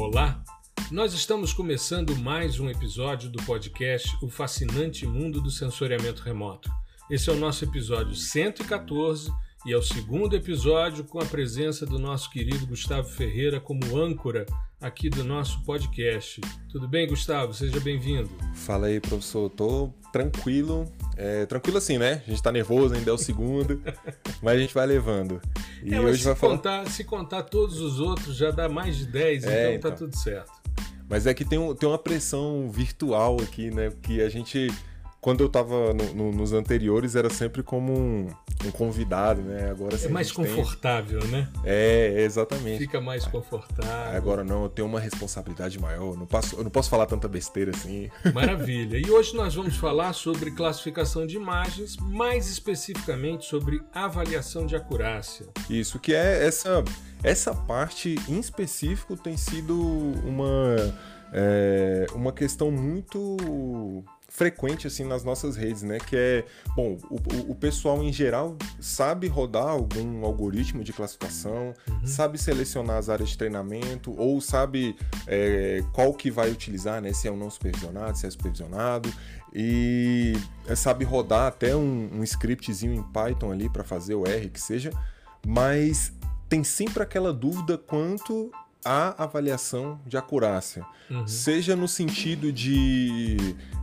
Olá! Nós estamos começando mais um episódio do podcast O Fascinante Mundo do Sensoriamento Remoto. Esse é o nosso episódio 114 e é o segundo episódio com a presença do nosso querido Gustavo Ferreira como âncora aqui do nosso podcast. Tudo bem, Gustavo? Seja bem-vindo. Fala aí, professor. Tô tranquilo. É, tranquilo assim, né? A gente tá nervoso, ainda é o segundo, mas a gente vai levando. E é, hoje se, vai contar, falar... se contar todos os outros, já dá mais de 10, é, então, tá então tá tudo certo. Mas é que tem, um, tem uma pressão virtual aqui, né? Que a gente quando eu tava no, no, nos anteriores, era sempre como um, um convidado, né? Agora É mais confortável, tem... né? É, exatamente. Fica mais confortável. Agora não, eu tenho uma responsabilidade maior. Eu não, posso, eu não posso falar tanta besteira assim. Maravilha. E hoje nós vamos falar sobre classificação de imagens, mais especificamente sobre avaliação de acurácia. Isso, que é essa, essa parte em específico tem sido uma, é, uma questão muito frequente assim nas nossas redes, né? Que é, bom, o, o pessoal em geral sabe rodar algum algoritmo de classificação, uhum. sabe selecionar as áreas de treinamento ou sabe é, qual que vai utilizar, né? Se é um não supervisionado, se é supervisionado e é, sabe rodar até um, um scriptzinho em Python ali para fazer o R que seja, mas tem sempre aquela dúvida quanto a avaliação de acurácia, uhum. seja no sentido de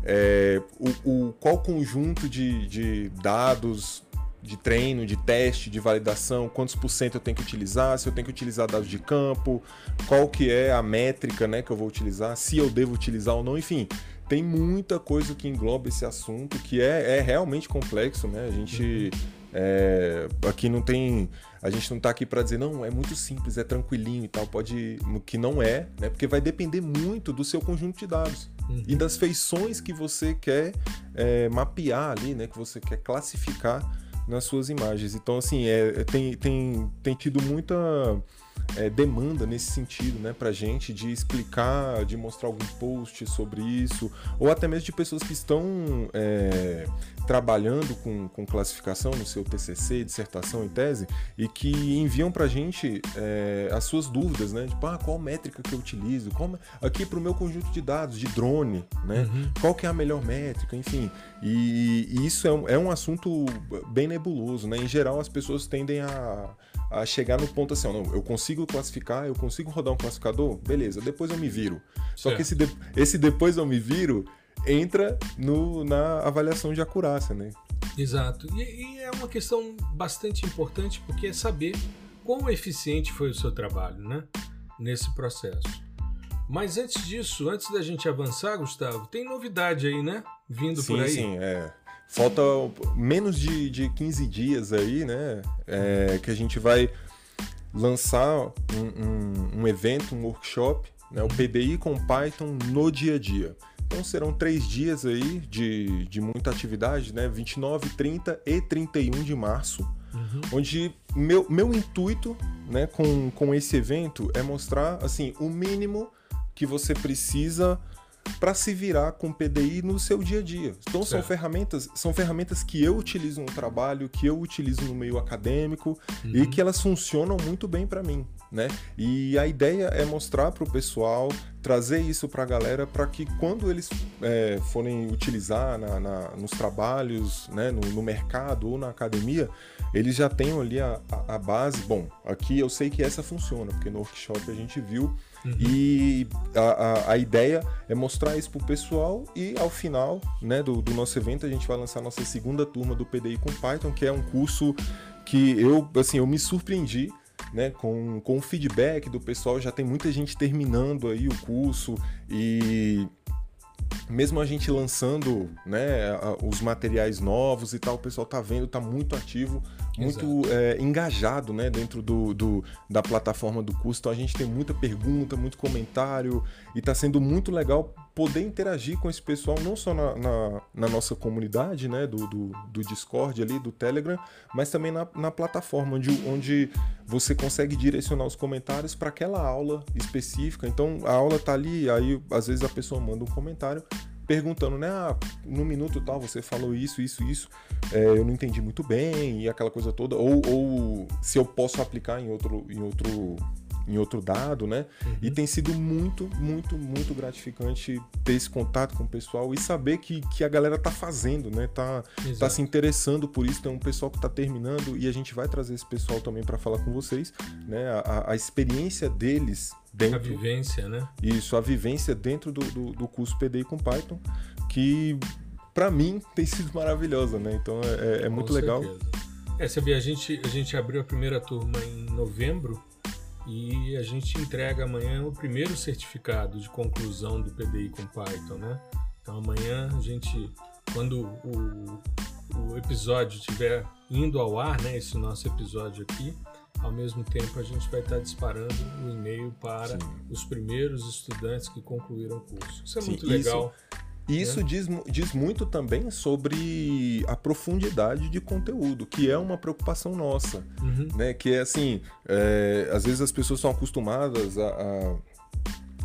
é, o, o, qual conjunto de, de dados de treino, de teste, de validação, quantos por cento eu tenho que utilizar, se eu tenho que utilizar dados de campo, qual que é a métrica né, que eu vou utilizar, se eu devo utilizar ou não, enfim. Tem muita coisa que engloba esse assunto que é, é realmente complexo, né? A gente uhum. É, aqui não tem a gente não está aqui para dizer, não, é muito simples, é tranquilinho e tal. Pode. Que não é, né? Porque vai depender muito do seu conjunto de dados. Uhum. E das feições que você quer é, mapear ali, né? Que você quer classificar nas suas imagens. Então, assim, é, tem, tem, tem tido muita é, demanda nesse sentido, né, pra gente, de explicar, de mostrar algum post sobre isso, ou até mesmo de pessoas que estão é, trabalhando com, com classificação no seu TCC, dissertação e tese, e que enviam pra gente é, as suas dúvidas, né, tipo, ah, qual métrica que eu utilizo, qual, aqui pro meu conjunto de dados, de drone, né, uhum. qual que é a melhor métrica, enfim, e, e isso é um, é um assunto bem nebuloso, né, em geral as pessoas tendem a a chegar no ponto assim, ó, não, eu consigo classificar, eu consigo rodar um classificador, beleza, depois eu me viro. Só que esse, de, esse depois eu me viro entra no, na avaliação de acurácia, né? Exato. E, e, é uma questão bastante importante porque é saber quão eficiente foi o seu trabalho, né? Nesse processo. Mas antes disso, antes da gente avançar, Gustavo, tem novidade aí, né? Vindo sim, por aí. Sim, é. Falta menos de, de 15 dias aí, né? É, que a gente vai lançar um, um, um evento, um workshop, né? o PDI com Python no dia a dia. Então serão três dias aí de, de muita atividade, né? 29, 30 e 31 de março. Uhum. Onde meu, meu intuito né, com, com esse evento é mostrar assim o mínimo que você precisa para se virar com PDI no seu dia a dia. Então certo. são ferramentas, são ferramentas que eu utilizo no trabalho, que eu utilizo no meio acadêmico uhum. e que elas funcionam muito bem para mim, né? E a ideia é mostrar para o pessoal, trazer isso para a galera, para que quando eles é, forem utilizar na, na, nos trabalhos, né, no, no, mercado ou na academia, eles já tenham ali a, a, a base. Bom, aqui eu sei que essa funciona, porque no workshop a gente viu Uhum. E a, a, a, ideia é mostrar isso pro pessoal e ao final né, do, do, nosso evento a gente vai lançar a nossa segunda turma do PDI com Python, que é um curso que eu, assim, eu me surpreendi né, com, com o feedback do pessoal, já tem muita gente terminando aí o curso e mesmo a gente lançando né, os materiais novos e tal, o pessoal tá vendo, tá muito ativo, muito é, engajado né, dentro do, do, da plataforma do curso. Então a gente tem muita pergunta, muito comentário e tá sendo muito legal poder interagir com esse pessoal, não só na, na, na nossa comunidade né, do, do, do, Discord ali, do Telegram, mas também na, na plataforma onde, onde você consegue direcionar os comentários para aquela aula específica. Então a aula tá ali, aí às vezes a pessoa manda um comentário perguntando, né? Ah, no minuto tal você falou isso, isso, isso, é, eu não entendi muito bem e aquela coisa toda, ou, ou se eu posso aplicar em outro, em outro em outro dado, né? Uhum. E tem sido muito, muito, muito gratificante ter esse contato com o pessoal e saber que, que a galera tá fazendo, né? Tá, tá se interessando por isso. Tem um pessoal que tá terminando e a gente vai trazer esse pessoal também para falar com vocês, né? A, a experiência deles dentro. A vivência, né? Isso, a vivência dentro do, do, do curso PDI com Python, que para mim tem sido maravilhosa, né? Então é, é, é muito legal. É, sabia, a gente, a gente abriu a primeira turma em novembro e a gente entrega amanhã o primeiro certificado de conclusão do PDI com Python, né? Então amanhã a gente, quando o, o episódio estiver indo ao ar, né, esse nosso episódio aqui, ao mesmo tempo a gente vai estar disparando o e-mail para Sim. os primeiros estudantes que concluíram o curso. Isso é Sim, muito legal. Isso e isso diz, diz muito também sobre a profundidade de conteúdo, que é uma preocupação nossa. Uhum. Né? Que é assim, é, às vezes as pessoas são acostumadas a, a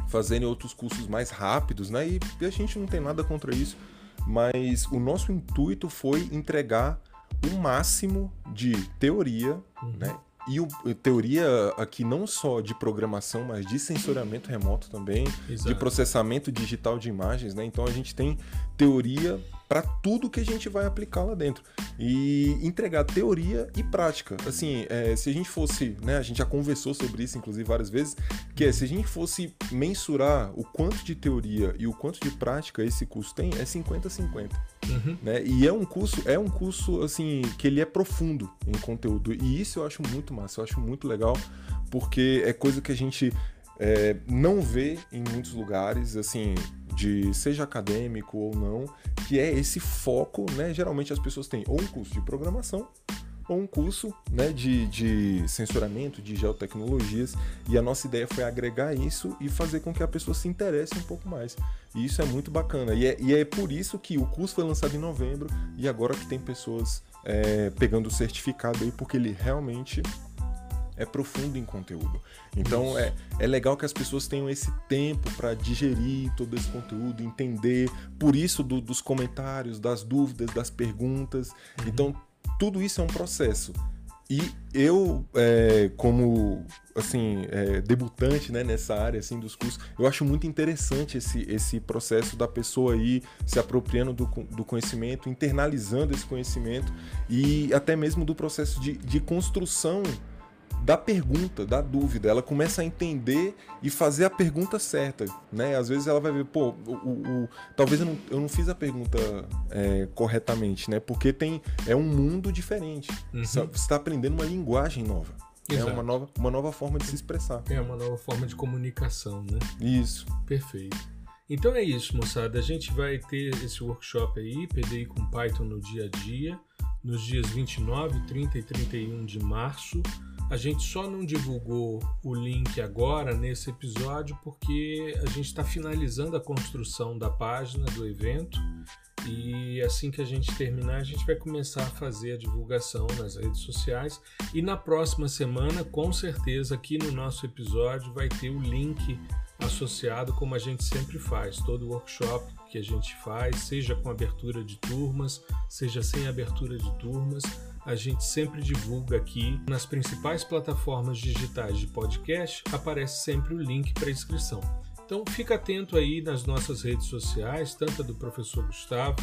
fazerem outros cursos mais rápidos, né? E, e a gente não tem nada contra isso. Mas o nosso intuito foi entregar o máximo de teoria, uhum. né? E o, teoria aqui não só de programação, mas de sensoriamento remoto também, Exato. de processamento digital de imagens, né? Então a gente tem teoria para tudo que a gente vai aplicar lá dentro e entregar teoria e prática. Assim, é, se a gente fosse, né, a gente já conversou sobre isso inclusive várias vezes, que é se a gente fosse mensurar o quanto de teoria e o quanto de prática esse curso tem, é 50-50. Uhum. Né? E é um curso, é um curso assim que ele é profundo em conteúdo e isso eu acho muito massa, eu acho muito legal porque é coisa que a gente é, não vê em muitos lugares, assim, de seja acadêmico ou não, que é esse foco, né? Geralmente as pessoas têm ou um curso de programação ou um curso né, de, de censuramento, de geotecnologias, e a nossa ideia foi agregar isso e fazer com que a pessoa se interesse um pouco mais. E isso é muito bacana. E é, e é por isso que o curso foi lançado em novembro e agora que tem pessoas é, pegando o certificado aí, porque ele realmente é profundo em conteúdo. Então é, é legal que as pessoas tenham esse tempo para digerir todo esse conteúdo, entender, por isso do, dos comentários, das dúvidas, das perguntas. Uhum. Então tudo isso é um processo. E eu, é, como assim, é, debutante né, nessa área assim, dos cursos, eu acho muito interessante esse, esse processo da pessoa aí se apropriando do, do conhecimento, internalizando esse conhecimento e até mesmo do processo de, de construção da pergunta, da dúvida. Ela começa a entender e fazer a pergunta certa, né? Às vezes ela vai ver, pô, o, o, o talvez eu não, eu não, fiz a pergunta é, corretamente, né? Porque tem é um mundo diferente. Uhum. Você está aprendendo uma linguagem nova. É Exato. É uma nova, uma nova forma de se expressar. É uma nova forma de comunicação, né? Isso. Perfeito. Então é isso, moçada. A gente vai ter esse workshop aí, PDI com Python no dia a dia, nos dias 29, 30 e 31 de março. A gente só não divulgou o link agora nesse episódio porque a gente está finalizando a construção da página do evento e assim que a gente terminar, a gente vai começar a fazer a divulgação nas redes sociais. E na próxima semana, com certeza, aqui no nosso episódio vai ter o link associado, como a gente sempre faz. Todo workshop que a gente faz, seja com abertura de turmas, seja sem abertura de turmas, a gente sempre divulga aqui nas principais plataformas digitais de podcast, aparece sempre o link para inscrição. Então fica atento aí nas nossas redes sociais, tanto a do professor Gustavo,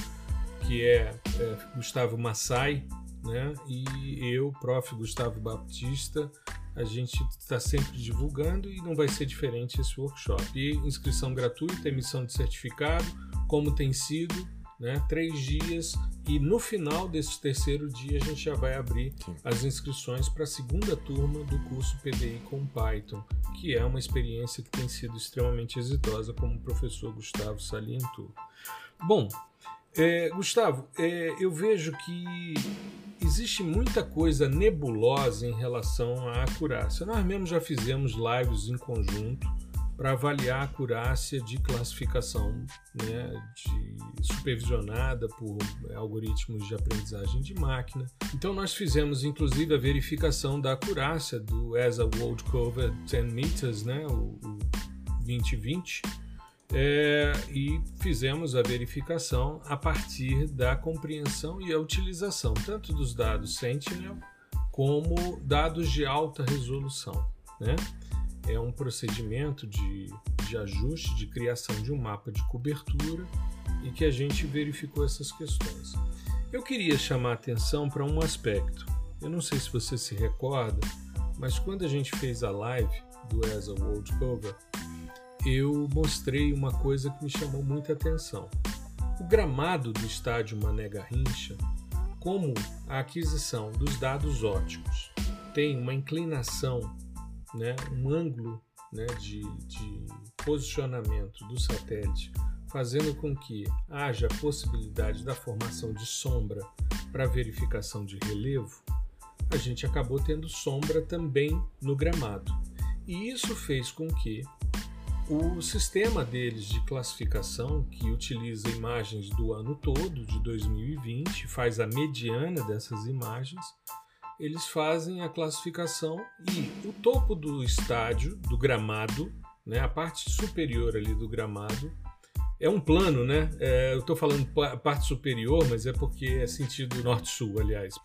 que é, é Gustavo Massai, né? E eu, prof. Gustavo Baptista, a gente está sempre divulgando e não vai ser diferente esse workshop. E inscrição gratuita, emissão de certificado, como tem sido, né? Três dias e no final desse terceiro dia a gente já vai abrir Sim. as inscrições para a segunda turma do curso PDI com Python, que é uma experiência que tem sido extremamente exitosa, como o professor Gustavo salientou. Bom, é, Gustavo, é, eu vejo que existe muita coisa nebulosa em relação à acurácia. Nós mesmos já fizemos lives em conjunto para avaliar a acurácia de classificação né, de, supervisionada por algoritmos de aprendizagem de máquina. Então nós fizemos inclusive a verificação da acurácia do ESA World Cover 10 Meters, né, o, o 2020, é, e fizemos a verificação a partir da compreensão e a utilização tanto dos dados Sentinel como dados de alta resolução. Né? É um procedimento de, de ajuste, de criação de um mapa de cobertura e que a gente verificou essas questões. Eu queria chamar a atenção para um aspecto. Eu não sei se você se recorda, mas quando a gente fez a live do ESA World Cover, eu mostrei uma coisa que me chamou muita atenção. O gramado do estádio Mané Garrincha, como a aquisição dos dados óticos tem uma inclinação, né, um ângulo né, de, de posicionamento do satélite, fazendo com que haja a possibilidade da formação de sombra para verificação de relevo, a gente acabou tendo sombra também no gramado. E isso fez com que o sistema deles de classificação, que utiliza imagens do ano todo, de 2020, faz a mediana dessas imagens, eles fazem a classificação e o topo do estádio, do gramado, né, a parte superior ali do gramado, é um plano, né? É, eu estou falando parte superior, mas é porque é sentido norte-sul, aliás.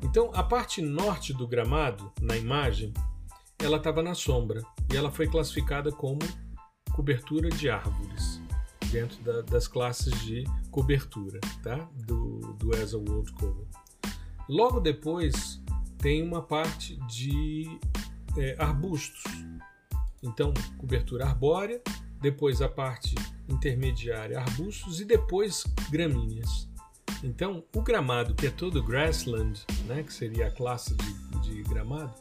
Então, a parte norte do gramado, na imagem, ela estava na sombra e ela foi classificada como cobertura de árvores dentro da, das classes de cobertura, tá? Do, do ESA World Cover. Logo depois tem uma parte de é, arbustos. Então, cobertura arbórea, depois a parte intermediária, arbustos e depois gramíneas. Então, o gramado, que é todo grassland, né, que seria a classe de, de gramado,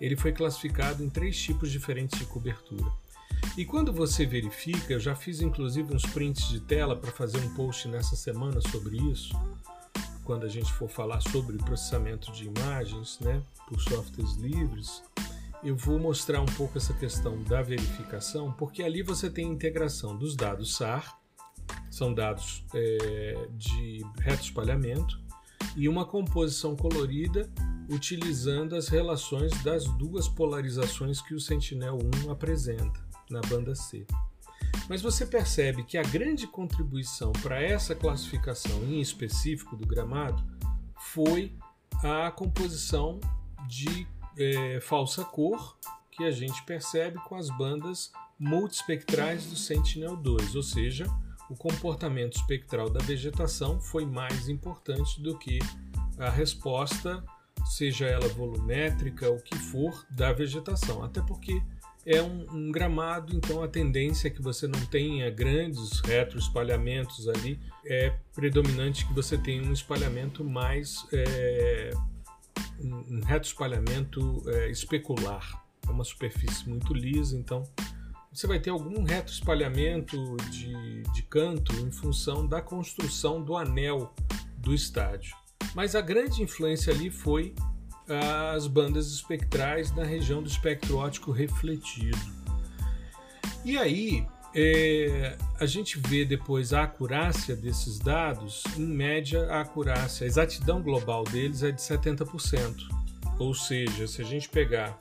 ele foi classificado em três tipos diferentes de cobertura. E quando você verifica, eu já fiz inclusive uns prints de tela para fazer um post nessa semana sobre isso, quando a gente for falar sobre processamento de imagens, né, por softwares livres, eu vou mostrar um pouco essa questão da verificação, porque ali você tem integração dos dados SAR, são dados é, de reto espalhamento, e uma composição colorida utilizando as relações das duas polarizações que o Sentinel-1 apresenta na banda C. Mas você percebe que a grande contribuição para essa classificação em específico do gramado foi a composição de é, falsa cor que a gente percebe com as bandas multispectrais do Sentinel-2, ou seja, o comportamento espectral da vegetação foi mais importante do que a resposta, seja ela volumétrica, o que for, da vegetação. Até porque é um, um, gramado, então a tendência é que você não tenha grandes retroespalhamentos ali, é predominante que você tenha um espalhamento mais é, um retroespalhamento é, especular. É uma superfície muito lisa, então você vai ter algum retroespalhamento de, de canto em função da construção do anel do estádio. Mas a grande influência ali foi as bandas espectrais na região do espectro óptico refletido. E aí é, a gente vê depois a acurácia desses dados, em média a acurácia, a exatidão global deles é de 70%. Ou seja, se a gente pegar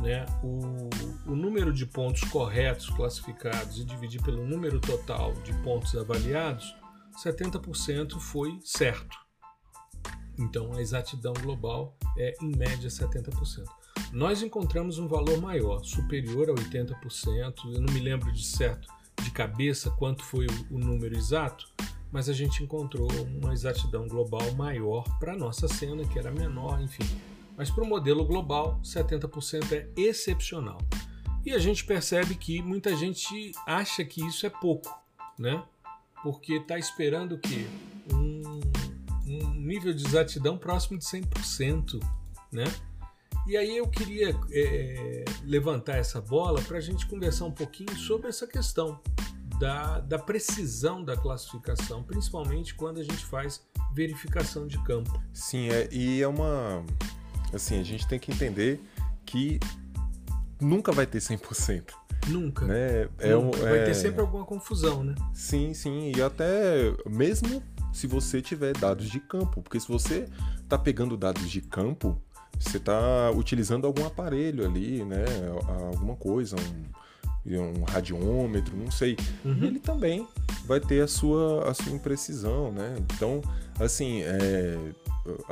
né, o, o número de pontos corretos classificados e dividir pelo número total de pontos avaliados, 70% foi certo. Então a exatidão global é em média 70%. Nós encontramos um valor maior, superior a 80%, eu não me lembro de certo de cabeça quanto foi o, o número exato, mas a gente encontrou uma exatidão global maior para a nossa cena, que era menor, enfim. Mas para o modelo global, 70% é excepcional. E a gente percebe que muita gente acha que isso é pouco, né? Porque está esperando? Um, um nível de exatidão próximo de 100%, né? E aí eu queria é, levantar essa bola para a gente conversar um pouquinho sobre essa questão da, da precisão da classificação, principalmente quando a gente faz verificação de campo. Sim, é, e é uma. Assim, a gente tem que entender que nunca vai ter 100%. Nunca. Né? É nunca. Um, vai é... ter sempre alguma confusão, né? Sim, sim. E até mesmo se você tiver dados de campo. Porque se você está pegando dados de campo, você está utilizando algum aparelho ali, né? Alguma coisa, um, um radiômetro, não sei. Uhum. Ele também vai ter a sua, a sua imprecisão, né? Então, assim, é,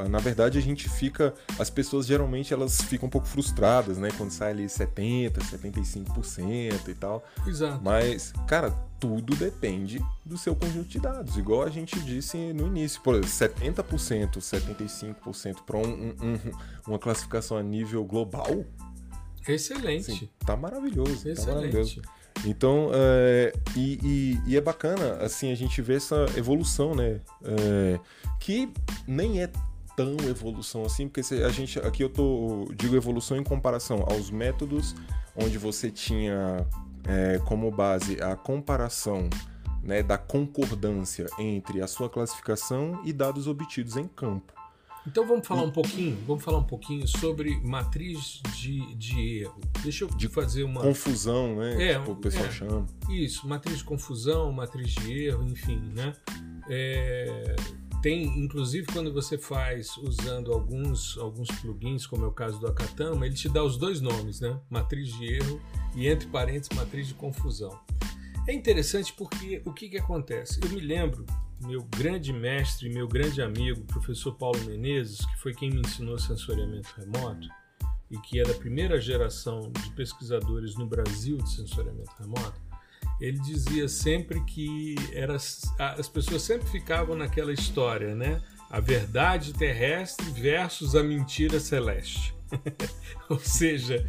na verdade a gente fica, as pessoas geralmente elas ficam um pouco frustradas, né, quando sai ali 70, 75% e tal. Exato. Mas, cara, tudo depende do seu conjunto de dados. Igual a gente disse no início, por exemplo, 70%, 75% para um, um, uma classificação a nível global. Excelente. Assim, tá maravilhoso. Excelente. Tá maravilhoso. Então, é, e, e, e, é bacana, assim, a gente vê essa evolução, né? É, que nem é tão evolução assim, porque se a gente, aqui eu tô, digo evolução em comparação aos métodos onde você tinha é, como base a comparação né, da concordância entre a sua classificação e dados obtidos em campo. Então vamos falar um pouquinho, vamos falar um pouquinho sobre matriz de, de erro. Deixa eu de fazer uma confusão, né? É, tipo, o pessoal é, chama. Isso, matriz de confusão, matriz de erro, enfim, né? É, tem, inclusive, quando você faz usando alguns alguns plugins, como é o caso do Akatama, ele te dá os dois nomes, né? Matriz de erro e entre parênteses matriz de confusão. É interessante porque o que, que acontece? Eu me lembro meu grande mestre, meu grande amigo, professor Paulo Menezes, que foi quem me ensinou sensoriamento remoto e que é da primeira geração de pesquisadores no Brasil de sensoriamento remoto, ele dizia sempre que era, as pessoas sempre ficavam naquela história, né? A verdade terrestre versus a mentira celeste. Ou seja,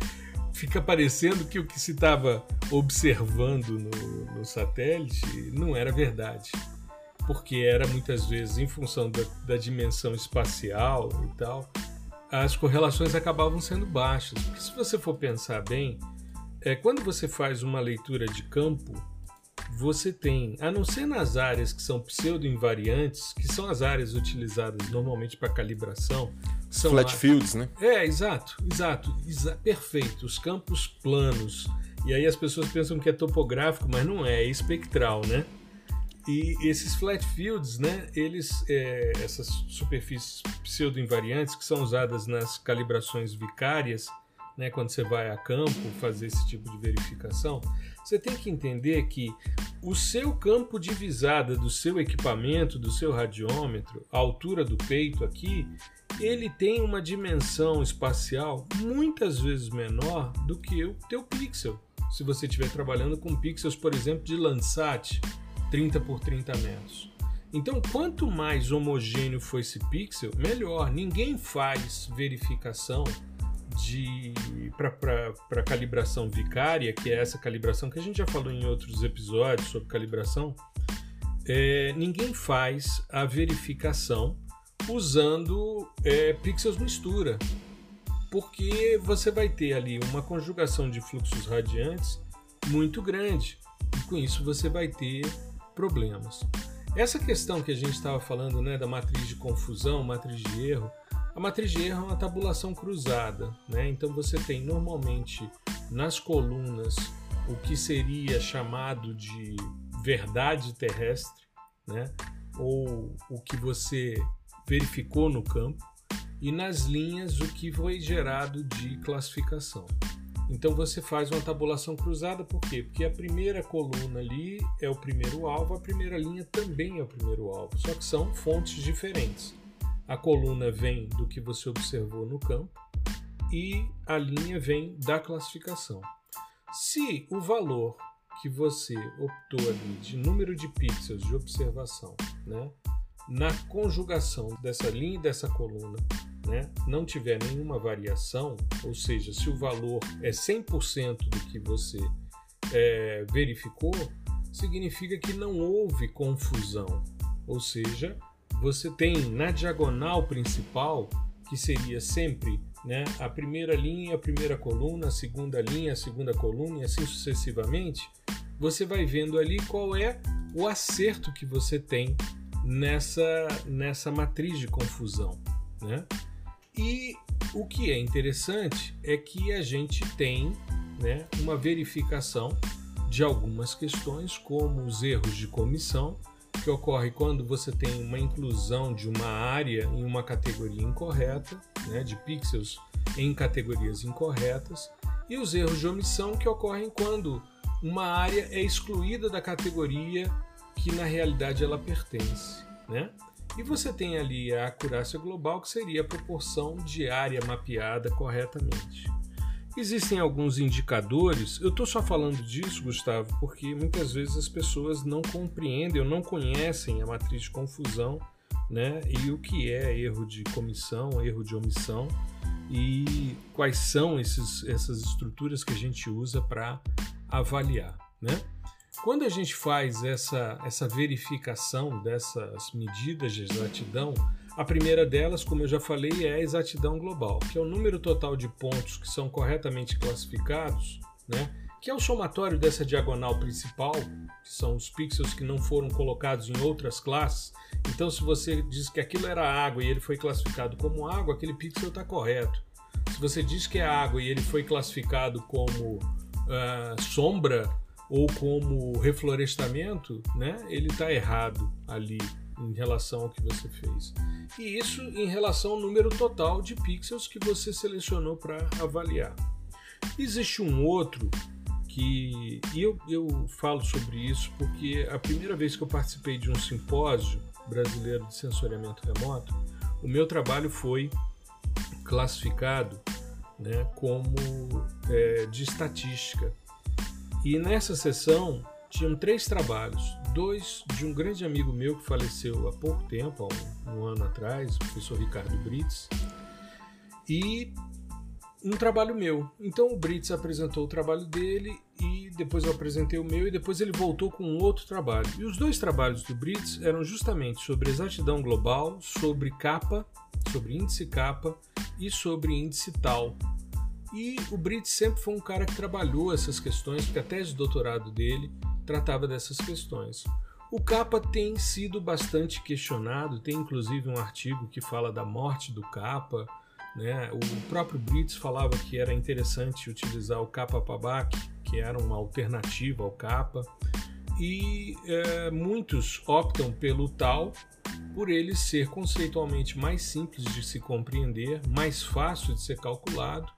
fica parecendo que o que se estava observando no, no satélite não era verdade porque era muitas vezes em função da, da dimensão espacial e tal, as correlações acabavam sendo baixas. Porque se você for pensar bem, é, quando você faz uma leitura de campo, você tem, a não ser nas áreas que são pseudo-invariantes, que são as áreas utilizadas normalmente para calibração. São Flat fields, né? É, exato, exato, exa perfeito. Os campos planos. E aí as pessoas pensam que é topográfico, mas não é, é espectral, né? E esses flat fields, né, eles, é, essas superfícies pseudo-invariantes que são usadas nas calibrações vicárias, né, quando você vai a campo fazer esse tipo de verificação, você tem que entender que o seu campo de visada do seu equipamento, do seu radiômetro, a altura do peito aqui, ele tem uma dimensão espacial muitas vezes menor do que o teu pixel. Se você estiver trabalhando com pixels, por exemplo, de Landsat, 30 por 30 metros. Então, quanto mais homogêneo for esse pixel, melhor. Ninguém faz verificação de para calibração vicária, que é essa calibração que a gente já falou em outros episódios sobre calibração. É, ninguém faz a verificação usando é, pixels mistura, porque você vai ter ali uma conjugação de fluxos radiantes muito grande e com isso você vai ter problemas. Essa questão que a gente estava falando né, da matriz de confusão, matriz de erro, a matriz de erro é uma tabulação cruzada. Né? Então você tem normalmente nas colunas o que seria chamado de verdade terrestre, né? ou o que você verificou no campo, e nas linhas o que foi gerado de classificação. Então você faz uma tabulação cruzada, por quê? Porque a primeira coluna ali é o primeiro alvo, a primeira linha também é o primeiro alvo, só que são fontes diferentes. A coluna vem do que você observou no campo e a linha vem da classificação. Se o valor que você optou ali de número de pixels de observação, né, na conjugação dessa linha e dessa coluna né, não tiver nenhuma variação, ou seja, se o valor é 100% do que você é, verificou, significa que não houve confusão. Ou seja, você tem na diagonal principal, que seria sempre né, a primeira linha, a primeira coluna, a segunda linha, a segunda coluna e assim sucessivamente, você vai vendo ali qual é o acerto que você tem nessa, nessa matriz de confusão. Né? E o que é interessante é que a gente tem né, uma verificação de algumas questões, como os erros de comissão, que ocorre quando você tem uma inclusão de uma área em uma categoria incorreta, né, de pixels em categorias incorretas, e os erros de omissão que ocorrem quando uma área é excluída da categoria que na realidade ela pertence. Né? E você tem ali a acurácia global, que seria a proporção de área mapeada corretamente. Existem alguns indicadores, eu estou só falando disso, Gustavo, porque muitas vezes as pessoas não compreendem ou não conhecem a matriz de confusão né, e o que é erro de comissão, erro de omissão e quais são esses, essas estruturas que a gente usa para avaliar. Né? Quando a gente faz essa, essa verificação dessas medidas de exatidão, a primeira delas, como eu já falei, é a exatidão global, que é o número total de pontos que são corretamente classificados, né? que é o somatório dessa diagonal principal, que são os pixels que não foram colocados em outras classes. Então, se você diz que aquilo era água e ele foi classificado como água, aquele pixel está correto. Se você diz que é água e ele foi classificado como uh, sombra ou como reflorestamento, né, ele está errado ali em relação ao que você fez. E isso em relação ao número total de pixels que você selecionou para avaliar. Existe um outro que. E eu, eu falo sobre isso porque a primeira vez que eu participei de um simpósio brasileiro de sensoriamento remoto, o meu trabalho foi classificado né, como é, de estatística. E nessa sessão tinham três trabalhos, dois de um grande amigo meu que faleceu há pouco tempo, há um, um ano atrás, o professor Ricardo Brits, e um trabalho meu. Então o Brits apresentou o trabalho dele e depois eu apresentei o meu e depois ele voltou com um outro trabalho. E os dois trabalhos do Brits eram justamente sobre exatidão global, sobre capa, sobre índice capa e sobre índice tal. E o Brits sempre foi um cara que trabalhou essas questões, porque a tese de doutorado dele tratava dessas questões. O capa tem sido bastante questionado, tem inclusive um artigo que fala da morte do capa. Né? O próprio Brits falava que era interessante utilizar o capa pabac, que era uma alternativa ao capa, e é, muitos optam pelo tal por ele ser conceitualmente mais simples de se compreender, mais fácil de ser calculado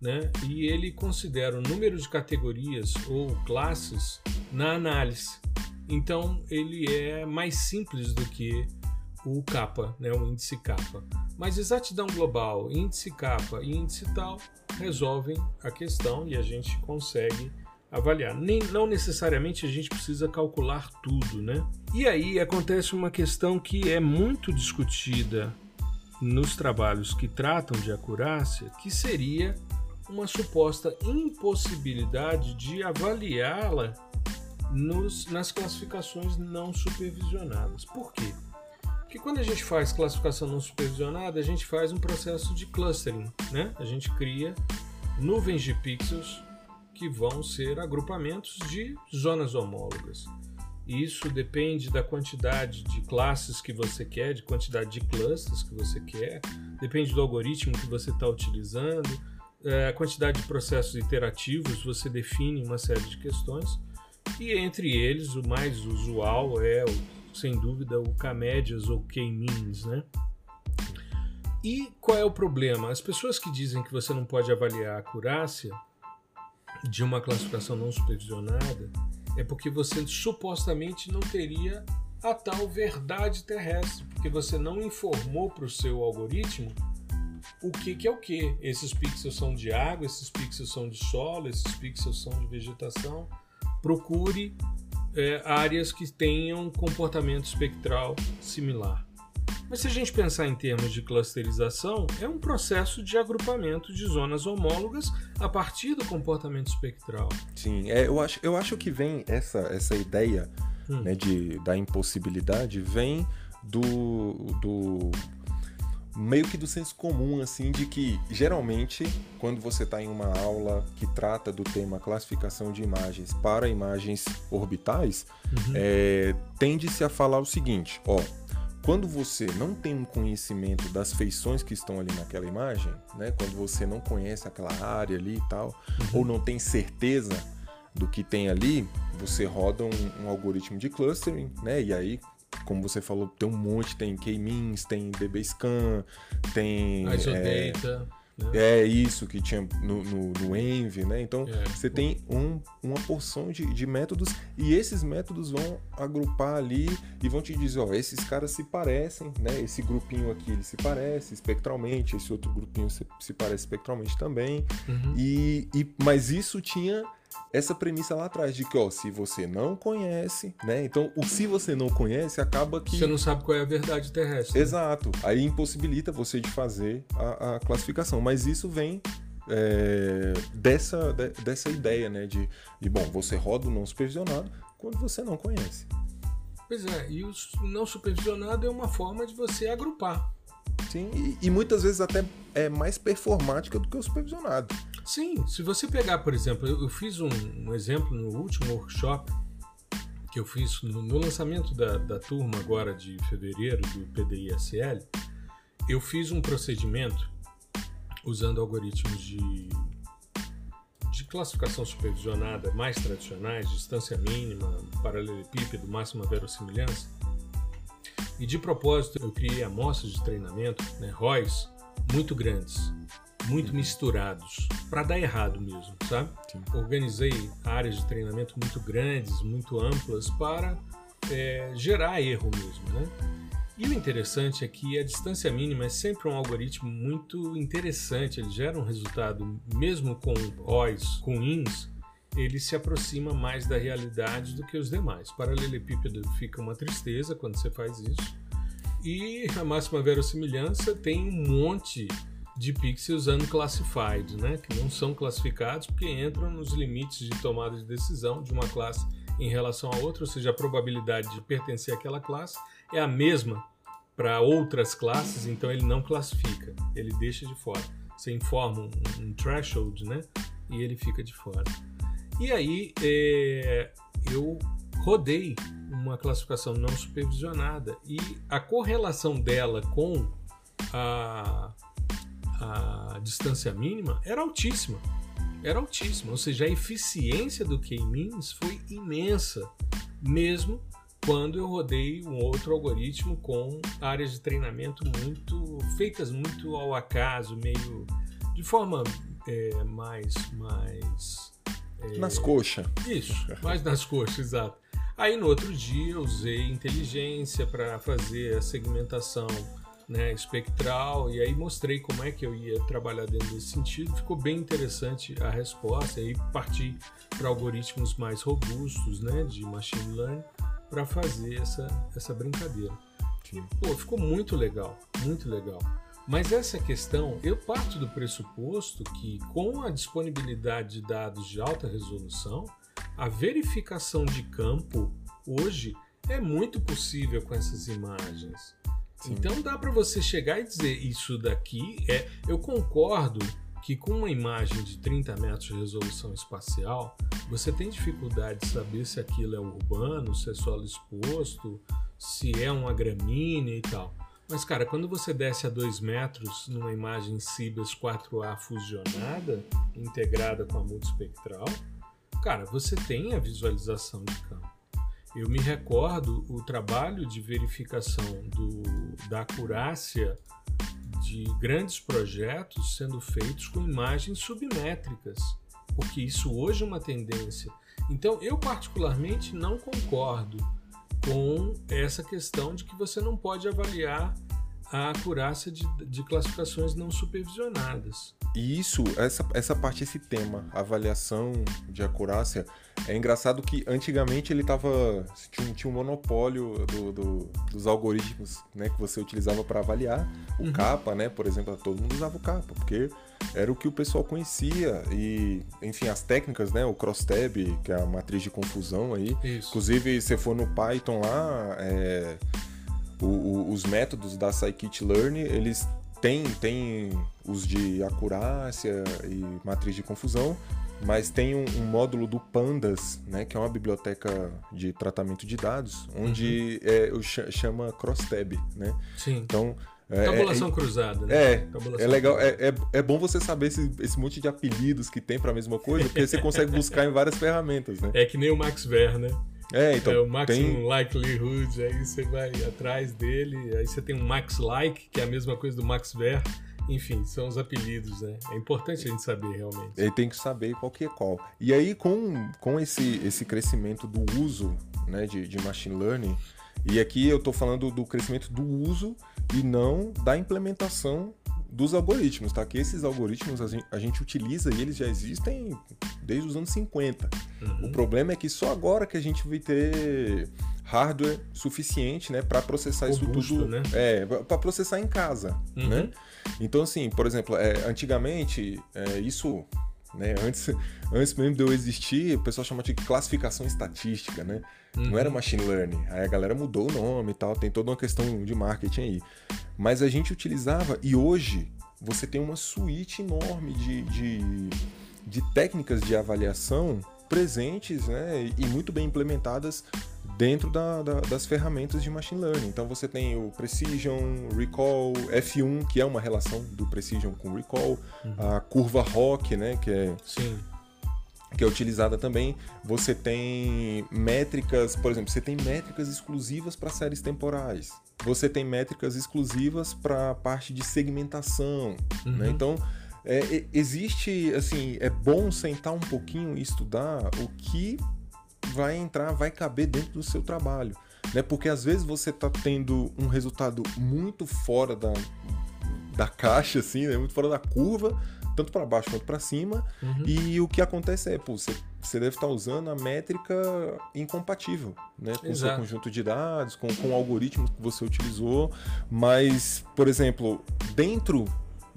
né? e ele considera o número de categorias ou classes na análise. Então ele é mais simples do que o capa, né? o índice capa. Mas exatidão global, índice capa e índice tal resolvem a questão e a gente consegue avaliar. Nem, não necessariamente a gente precisa calcular tudo, né? E aí acontece uma questão que é muito discutida nos trabalhos que tratam de acurácia, que seria uma suposta impossibilidade de avaliá-la nas classificações não supervisionadas. Por quê? Porque quando a gente faz classificação não supervisionada, a gente faz um processo de clustering, né? A gente cria nuvens de pixels que vão ser agrupamentos de zonas homólogas. Isso depende da quantidade de classes que você quer, de quantidade de clusters que você quer, depende do algoritmo que você está utilizando, é, a quantidade de processos iterativos, você define uma série de questões, e entre eles o mais usual é, sem dúvida, o K-médias ou K-means, né? E qual é o problema? As pessoas que dizem que você não pode avaliar a acurácia de uma classificação não supervisionada é porque você supostamente não teria a tal verdade terrestre, porque você não informou para o seu algoritmo o que, que é o que. Esses pixels são de água, esses pixels são de solo, esses pixels são de vegetação. Procure é, áreas que tenham comportamento espectral similar. Mas se a gente pensar em termos de clusterização, é um processo de agrupamento de zonas homólogas a partir do comportamento espectral. Sim, é, eu, acho, eu acho que vem essa, essa ideia hum. né, de, da impossibilidade vem do, do meio que do senso comum, assim, de que geralmente, quando você está em uma aula que trata do tema classificação de imagens para imagens orbitais, uhum. é, tende-se a falar o seguinte: ó, quando você não tem um conhecimento das feições que estão ali naquela imagem, né, quando você não conhece aquela área ali e tal, uhum. ou não tem certeza do que tem ali, você roda um, um algoritmo de clustering, né, e aí como você falou, tem um monte, tem K-Means, tem DBScan, tem... Isodata. Né? É isso que tinha no, no, no Envy, né? Então É. você tem um- uma porção de, de métodos e esses métodos vão agrupar ali e vão te dizer, ó, esses caras se parecem, né? Esse grupinho aqui ele se parece espectralmente, esse outro grupinho se, se parece espectralmente também. Uhum. E, e- mas isso tinha essa premissa lá atrás de que, ó, se você não conhece, né? Então, o se você não conhece acaba que Você não sabe qual é a verdade terrestre. Exato. Aí impossibilita você de fazer a, a classificação. Mas isso vem é, dessa, de- dessa ideia, né? De, de, bom, você roda o não supervisionado quando você não conhece. Pois é, e o não supervisionado é uma forma de você agrupar. Sim, e, e muitas vezes até é mais performática do que o supervisionado. Sim, se você pegar, por exemplo, eu, fiz um, um exemplo no último workshop que eu fiz no, no lançamento da, da turma agora de fevereiro do PDISL, eu fiz um procedimento usando algoritmos de, de classificação supervisionada mais tradicionais, distância mínima, paralelepípedo, máxima verossimilhança. E de propósito, eu criei amostras de treinamento, né, ROIs, muito grandes, muito misturados, para dar errado mesmo, sabe? Sim. Organizei áreas de treinamento muito grandes, muito amplas, para é, gerar erro mesmo, né? E o interessante é que a distância mínima é sempre um algoritmo muito interessante, ele gera um resultado, mesmo com OIs, com INS, ele se aproxima mais da realidade do que os demais. Paralelepípedo fica uma tristeza quando você faz isso. E a máxima verossimilhança tem um monte de pixels unclassified, né? que não são classificados porque entram nos limites de tomada de decisão de uma classe em relação a outra, ou seja, a probabilidade de pertencer àquela classe é a mesma para outras classes, então ele não classifica, ele deixa de fora. Você informa um, um threshold, né? E ele fica de fora. E aí é, eu rodei uma classificação não supervisionada e a correlação dela com a, a distância mínima era altíssima. Era altíssima, ou seja, a eficiência do K-means foi imensa, mesmo quando eu rodei um outro algoritmo com áreas de treinamento muito feitas muito ao acaso, meio de forma é, mais mais Nas coxas. isso, mais nas coxas, exato. Aí no outro dia eu usei inteligência para fazer a segmentação né, espectral e aí mostrei como é que eu ia trabalhar dentro desse sentido. Ficou bem interessante a resposta. Aí parti para algoritmos mais robustos né, de machine learning para fazer essa, essa brincadeira. Pô, ficou muito legal, muito legal. Mas essa questão, eu parto do pressuposto que com a disponibilidade de dados de alta resolução, a verificação de campo hoje é muito possível com essas imagens. Sim. Então dá para você chegar e dizer isso daqui é. Eu concordo que com uma imagem de 30 metros de resolução espacial, você tem dificuldade de saber se aquilo é urbano, se é solo exposto, se é uma gramínea e tal. Mas, cara, quando você desce a 2 metros numa imagem Cibers 4A fusionada, integrada com a multispectral, cara, você tem a visualização de campo. Eu me recordo o trabalho de verificação do, da acurácia de grandes projetos sendo feitos com imagens submétricas, porque isso hoje é uma tendência. Então, eu particularmente não concordo com essa questão de que você não pode avaliar a acurácia de, de classificações não supervisionadas. E isso, essa, essa parte, esse tema, avaliação de acurácia, é engraçado que antigamente ele tava. tinha, um- tinha um monopólio do- do- dos algoritmos né, que você utilizava para avaliar. O Uhum. capa, né? Por exemplo, todo mundo usava o capa, porque era o que o pessoal conhecia. E, enfim, as técnicas, né? O crosstab, que é a matriz de confusão aí. Isso. Inclusive, se for no Python lá, é, o- o- os métodos da scikit-learn, eles têm, têm os de acurácia e matriz de confusão, mas tem um, um módulo do Pandas, né, que é uma biblioteca de tratamento de dados, onde é, o cha- chama crosstab, né? Sim. Então, é, Tabulação cruzada, né? é, Tabulação é legal, é, é, é bom você saber esse, esse monte de apelidos que tem para a mesma coisa, porque você consegue buscar em várias ferramentas, né? É que nem o Max Ver, né? É, então, é o maximum tem, likelihood, aí você vai atrás dele, aí você tem um max like, que é a mesma coisa do max ver, enfim, são os apelidos, né? É importante a gente saber realmente. Ele tem que saber qual que é qual. E aí, com, com esse, esse crescimento do uso né, de, de machine learning, e aqui eu estou falando do crescimento do uso e não da implementação dos algoritmos, tá? Que esses algoritmos a gente, a gente, utiliza e eles já existem desde os anos 50. Uhum. O problema é que só agora que a gente vai ter hardware suficiente, né, para processar Robusto, isso tudo, né? é, para processar em casa, uhum. né? Então assim, por exemplo, é, antigamente é, isso né? Antes, antes mesmo de eu existir, o pessoal chama de classificação estatística, né? Uhum. Não era uhum. machine learning. Aí a galera mudou o nome e tal, tem toda uma questão de marketing aí. Mas a gente utilizava, e hoje você tem uma suíte enorme de, de, de técnicas de avaliação presentes né, e muito bem implementadas dentro da, da, das ferramentas de machine learning. Então você tem o Precision, Recall, F1, que é uma relação do Precision com Recall, uhum. a curva ROC, né, que é Sim. que é utilizada também. Você tem métricas, por exemplo, você tem métricas exclusivas para séries temporais. Você tem métricas exclusivas para a parte de segmentação, né? uhum. né? Então é, existe assim é bom sentar um pouquinho e estudar o que vai entrar, vai caber dentro do seu trabalho. Né? Porque às vezes você está tendo um resultado muito fora da, da caixa, assim, né? muito fora da curva, tanto para baixo quanto para cima. Uhum. E o que acontece é, pô, você, você deve estar usando a métrica incompatível, né? Com o seu conjunto de dados, com, com o algoritmo que você utilizou. Mas, por exemplo, dentro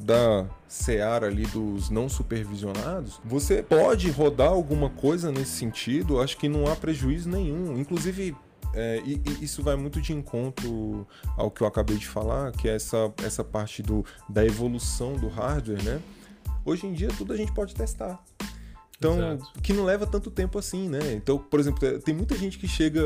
da seara ali dos não supervisionados, você pode rodar alguma coisa nesse sentido, acho que não há prejuízo nenhum. Inclusive, é, e, e isso vai muito de encontro ao que eu acabei de falar, que é essa, essa parte do, da evolução do hardware, né? Hoje em dia tudo a gente pode testar. Então, Exato. que não leva tanto tempo assim, né? Então, por exemplo, tem muita gente que chega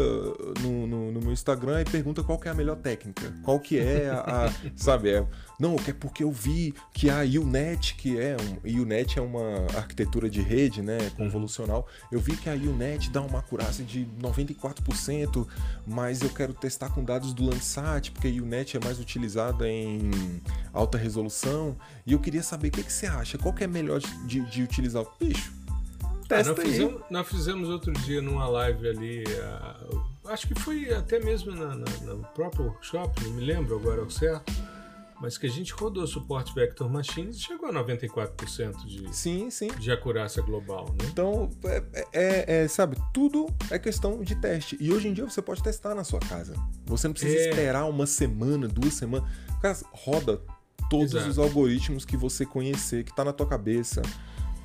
no, no, no meu Instagram e pergunta qual é a melhor técnica. Qual que é a, a sabe? É, não, é porque eu vi que a UNET, que é um, UNET é uma arquitetura de rede, né, convolucional. Eu vi que a UNET dá uma acurácia de 94%, mas eu quero testar com dados do Landsat, porque a UNET é mais utilizada em alta resolução. E eu queria saber o que, que você acha, qual que é melhor de, de utilizar? Bicho, Testa nós, fizemos, nós fizemos outro dia numa live ali, uh, acho que foi até mesmo na, na, no próprio workshop, não me lembro agora ao certo, mas que a gente rodou suporte Vector Machines e chegou a 94% de, sim, sim. de acurácia global. Né? Então, é, é, é, sabe, tudo é questão de teste. E hoje em dia você pode testar na sua casa. Você não precisa é. esperar uma semana, duas semanas. Cara, roda todos Exato. os algoritmos que você conhecer, que está na tua cabeça.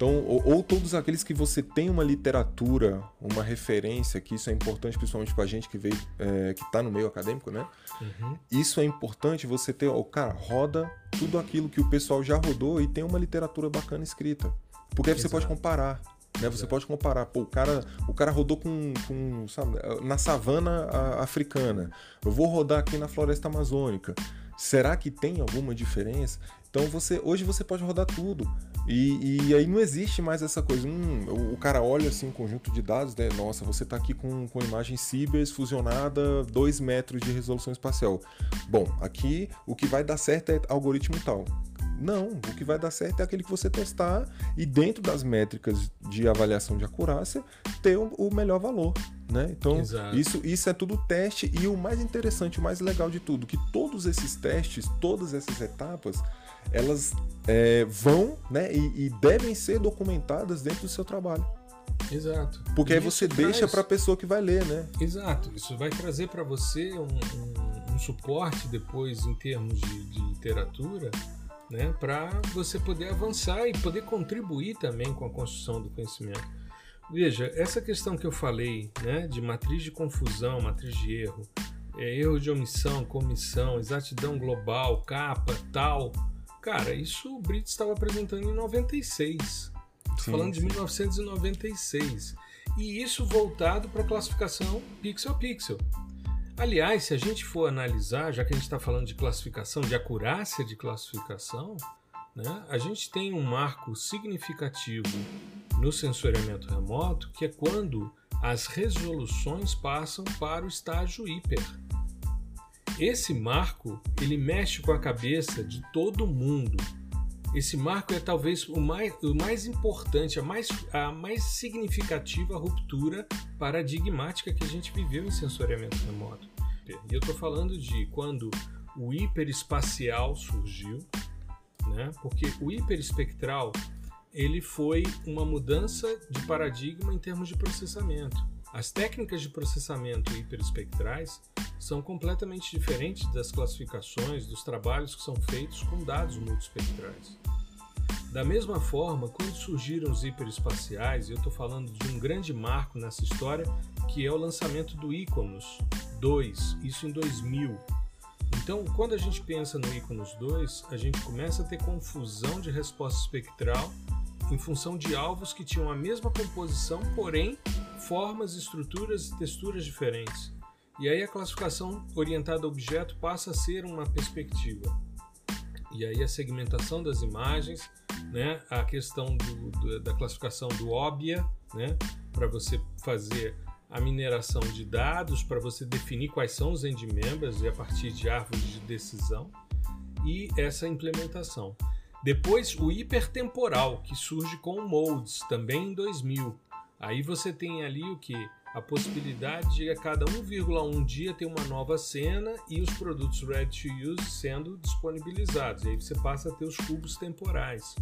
Então, ou, ou, todos aqueles que você tem uma literatura, uma referência, que isso é importante principalmente para a gente que veio, é, que está no meio acadêmico, né? Uhum. Isso é importante você ter, o cara, roda tudo aquilo que o pessoal já rodou e tem uma literatura bacana escrita. Porque aí você pode comparar. Né? Você pode comparar, pô, o cara, o cara rodou com, com sabe, na savana africana. Eu vou rodar aqui na floresta amazônica. Será que tem alguma diferença? Então você hoje você pode rodar tudo. E, e aí não existe mais essa coisa. Hum, o cara olha assim um conjunto de dados, né? Nossa, você está aqui com, com imagem Cibers fusionada 2 metros de resolução espacial. Bom, aqui o que vai dar certo é algoritmo tal. Não, o que vai dar certo é aquele que você testar e dentro das métricas de avaliação de acurácia ter o melhor valor. Né? Então, isso, isso é tudo teste e o mais interessante, o mais legal de tudo, que todos esses testes, todas essas etapas, elas é, vão né, e, e, devem ser documentadas dentro do seu trabalho. Exato. Porque e aí você deixa para a pessoa que vai ler, né? Exato. Isso vai trazer para você um, um, um, suporte depois em termos de, de literatura, né, para você poder avançar e poder contribuir também com a construção do conhecimento. Veja, essa questão que eu falei, né, de matriz de confusão, matriz de erro, é, erro de omissão, comissão, exatidão global, capa, tal, Cara, isso o Brits estava apresentando em 96. Sim, falando de 1996. E isso voltado para a classificação pixel a pixel. Aliás, se a gente for analisar, já que a gente está falando de classificação, de acurácia de classificação, né, a gente tem um marco significativo no sensoriamento remoto, que é quando as resoluções passam para o estágio hiper. Esse marco, ele mexe com a cabeça de todo mundo, esse marco é talvez o mais, o mais importante, a mais, a mais significativa ruptura paradigmática que a gente viveu em sensoriamento remoto. E eu estou falando de quando o hiperespacial surgiu, né? porque o hiperespectral ele foi uma mudança de paradigma em termos de processamento. As técnicas de processamento hiperespectrais são completamente diferentes das classificações, dos trabalhos que são feitos com dados multiespectrais. Da mesma forma, quando surgiram os hiperespaciais, eu estou falando de um grande marco nessa história, que é o lançamento do Iconos 2, isso em 2000. Então, quando a gente pensa no Iconos 2, a gente começa a ter confusão de resposta espectral em função de alvos que tinham a mesma composição, porém formas, estruturas e texturas diferentes. E aí a classificação orientada a objeto passa a ser uma perspectiva. E aí a segmentação das imagens, né, a questão do, do, da classificação do óbvia, né, para você fazer a mineração de dados, para você definir quais são os end members e a partir de árvores de decisão, e essa implementação. Depois o hipertemporal, que surge com o Modes, também em 2000. Aí você tem ali o que? A possibilidade de a cada 1,1 dia ter uma nova cena e os produtos ready to use sendo disponibilizados. E aí você passa a ter os cubos temporais.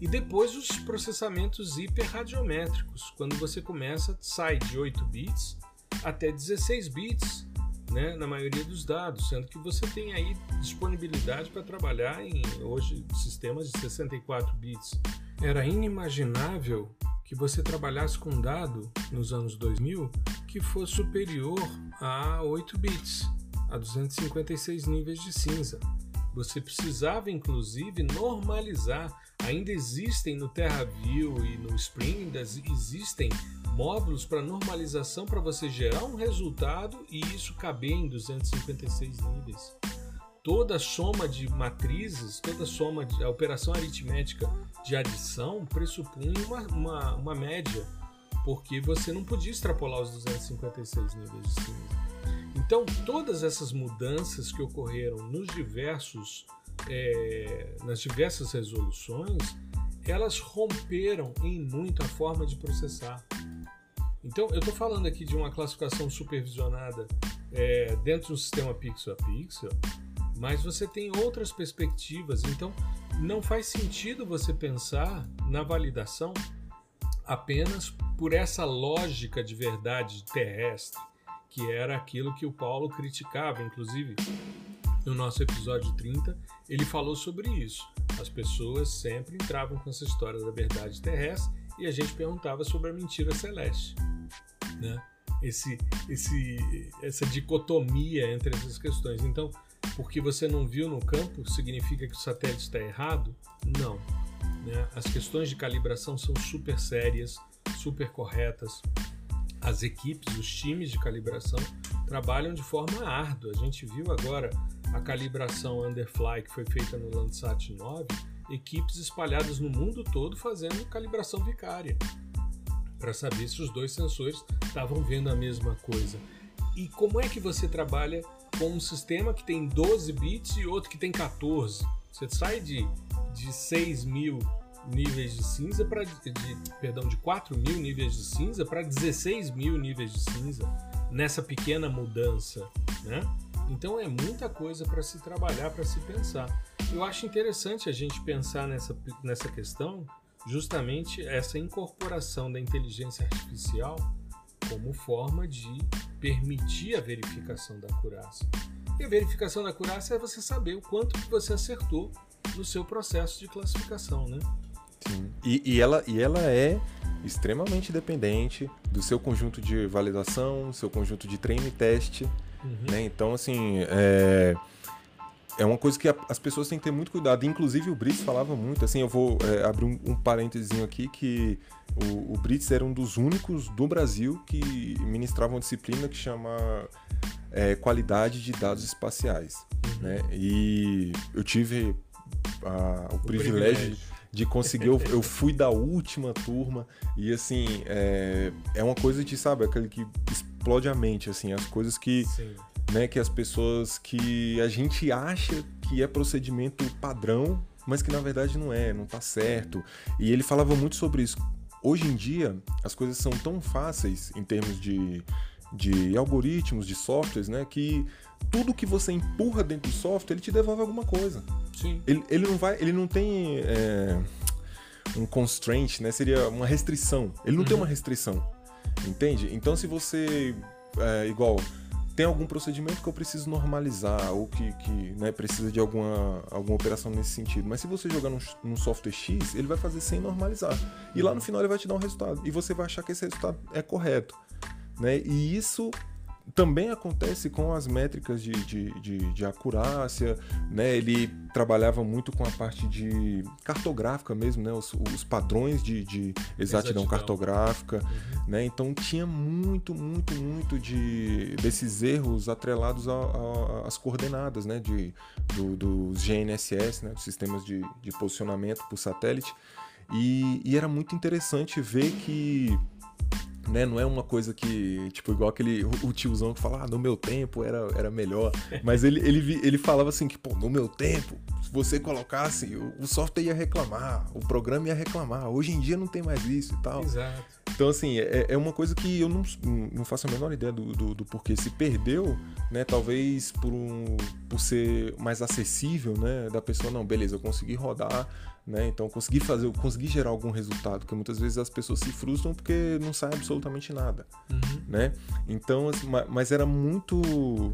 E depois os processamentos hiperradiométricos, quando você começa, sai de 8 bits até 16 bits né, na maioria dos dados, sendo que você tem aí disponibilidade para trabalhar em hoje sistemas de 64 bits. Era inimaginável que você trabalhasse com um dado nos anos 2000 que fosse superior a 8 bits, a 256 níveis de cinza. Você precisava inclusive normalizar. Ainda existem no TerraView e no Spring, existem módulos para normalização para você gerar um resultado e isso caber em 256 níveis. Toda soma de matrizes, toda soma de a operação aritmética de adição pressupunha uma, uma, uma média, porque você não podia extrapolar os 256 níveis de cinza. Então, todas essas mudanças que ocorreram nos diversos, é, nas diversas resoluções, elas romperam em muito a forma de processar. Então, eu estou falando aqui de uma classificação supervisionada é, dentro do sistema pixel a pixel, mas você tem outras perspectivas. Então, não faz sentido você pensar na validação apenas por essa lógica de verdade terrestre, que era aquilo que o Paulo criticava, inclusive no nosso episódio 30, ele falou sobre isso. As pessoas sempre entravam com essa história da verdade terrestre e a gente perguntava sobre a mentira celeste, né? Esse, esse, essa dicotomia entre essas questões. Então, porque você não viu no campo, significa que o satélite está errado? Não. Né? As questões de calibração são super sérias, super corretas. As equipes, os times de calibração trabalham de forma árdua. A gente viu agora a calibração Underfly que foi feita no Landsat 9 equipes espalhadas no mundo todo fazendo calibração vicária para saber se os dois sensores estavam vendo a mesma coisa. E como é que você trabalha com um sistema que tem 12 bits e outro que tem 14? Você sai de, de 6 mil níveis de cinza para perdão de 4 mil níveis de cinza para 16 mil níveis de cinza nessa pequena mudança, né? Então é muita coisa para se trabalhar, para se pensar. Eu acho interessante a gente pensar nessa, nessa questão, justamente essa incorporação da inteligência artificial como forma de permitir a verificação da acurácia. E a verificação da acurácia é você saber o quanto que você acertou no seu processo de classificação, né? Sim. E, e, ela, e ela é extremamente dependente do seu conjunto de validação, seu conjunto de treino e teste. Uhum. Né? Então, assim, é, é uma coisa que a, as pessoas têm que ter muito cuidado. Inclusive, o Brits falava muito, assim, eu vou é, abrir um, um parênteses aqui, que o, o Brits era um dos únicos do Brasil que ministrava uma disciplina que chama é, Qualidade de Dados Espaciais. Uhum. Né? E eu tive a, o, o, privilégio, privilégio de conseguir. Eu, eu, fui da última turma e assim é, é uma coisa de sabe aquele que explode a mente assim as coisas que né, que as pessoas que a gente acha que é procedimento padrão mas que na verdade não é, não tá certo. E ele falava muito sobre isso. Hoje em dia, as coisas são tão fáceis em termos de, de algoritmos, de softwares, né, que tudo que você empurra dentro do software, ele te devolve alguma coisa. Sim. Ele, ele não vai, ele não tem é, um constraint, né? Seria uma restrição. Ele não uhum. tem uma restrição, entende? Então, se você é, igual tem algum procedimento que eu preciso normalizar ou que, que né, precisa de alguma, alguma operação nesse sentido. Mas se você jogar num, num, software X, ele vai fazer sem normalizar. E lá no final ele vai te dar um resultado. E você vai achar que esse resultado é correto. Né? E isso também acontece com as métricas de, de, de, de, acurácia, né? Ele trabalhava muito com a parte de cartográfica mesmo, né? Os, os padrões de, de exatidão, exatidão. cartográfica, uhum. né? Então tinha muito, muito, muito de desses erros atrelados às coordenadas, né? De, do, dos GNSS, né? Dos sistemas de, de posicionamento por satélite. E, e era muito interessante ver que né? Não é uma coisa que, tipo, igual aquele o tiozão que fala, ah, no meu tempo era, era melhor. Mas ele, ele, ele falava assim que, pô, no meu tempo, se você colocasse, o, o software ia reclamar, o programa ia reclamar. Hoje em dia não tem mais isso e tal. Exato. Então, assim, é, é uma coisa que eu não, não faço a menor ideia do, do, do porquê se perdeu, né? Talvez por, um, por ser mais acessível, né? Da pessoa, não, beleza, eu consegui rodar né? Então conseguir fazer, conseguir gerar algum resultado, porque muitas vezes as pessoas se frustram porque não sai absolutamente nada, uhum. né? Então, assim, mas era muito,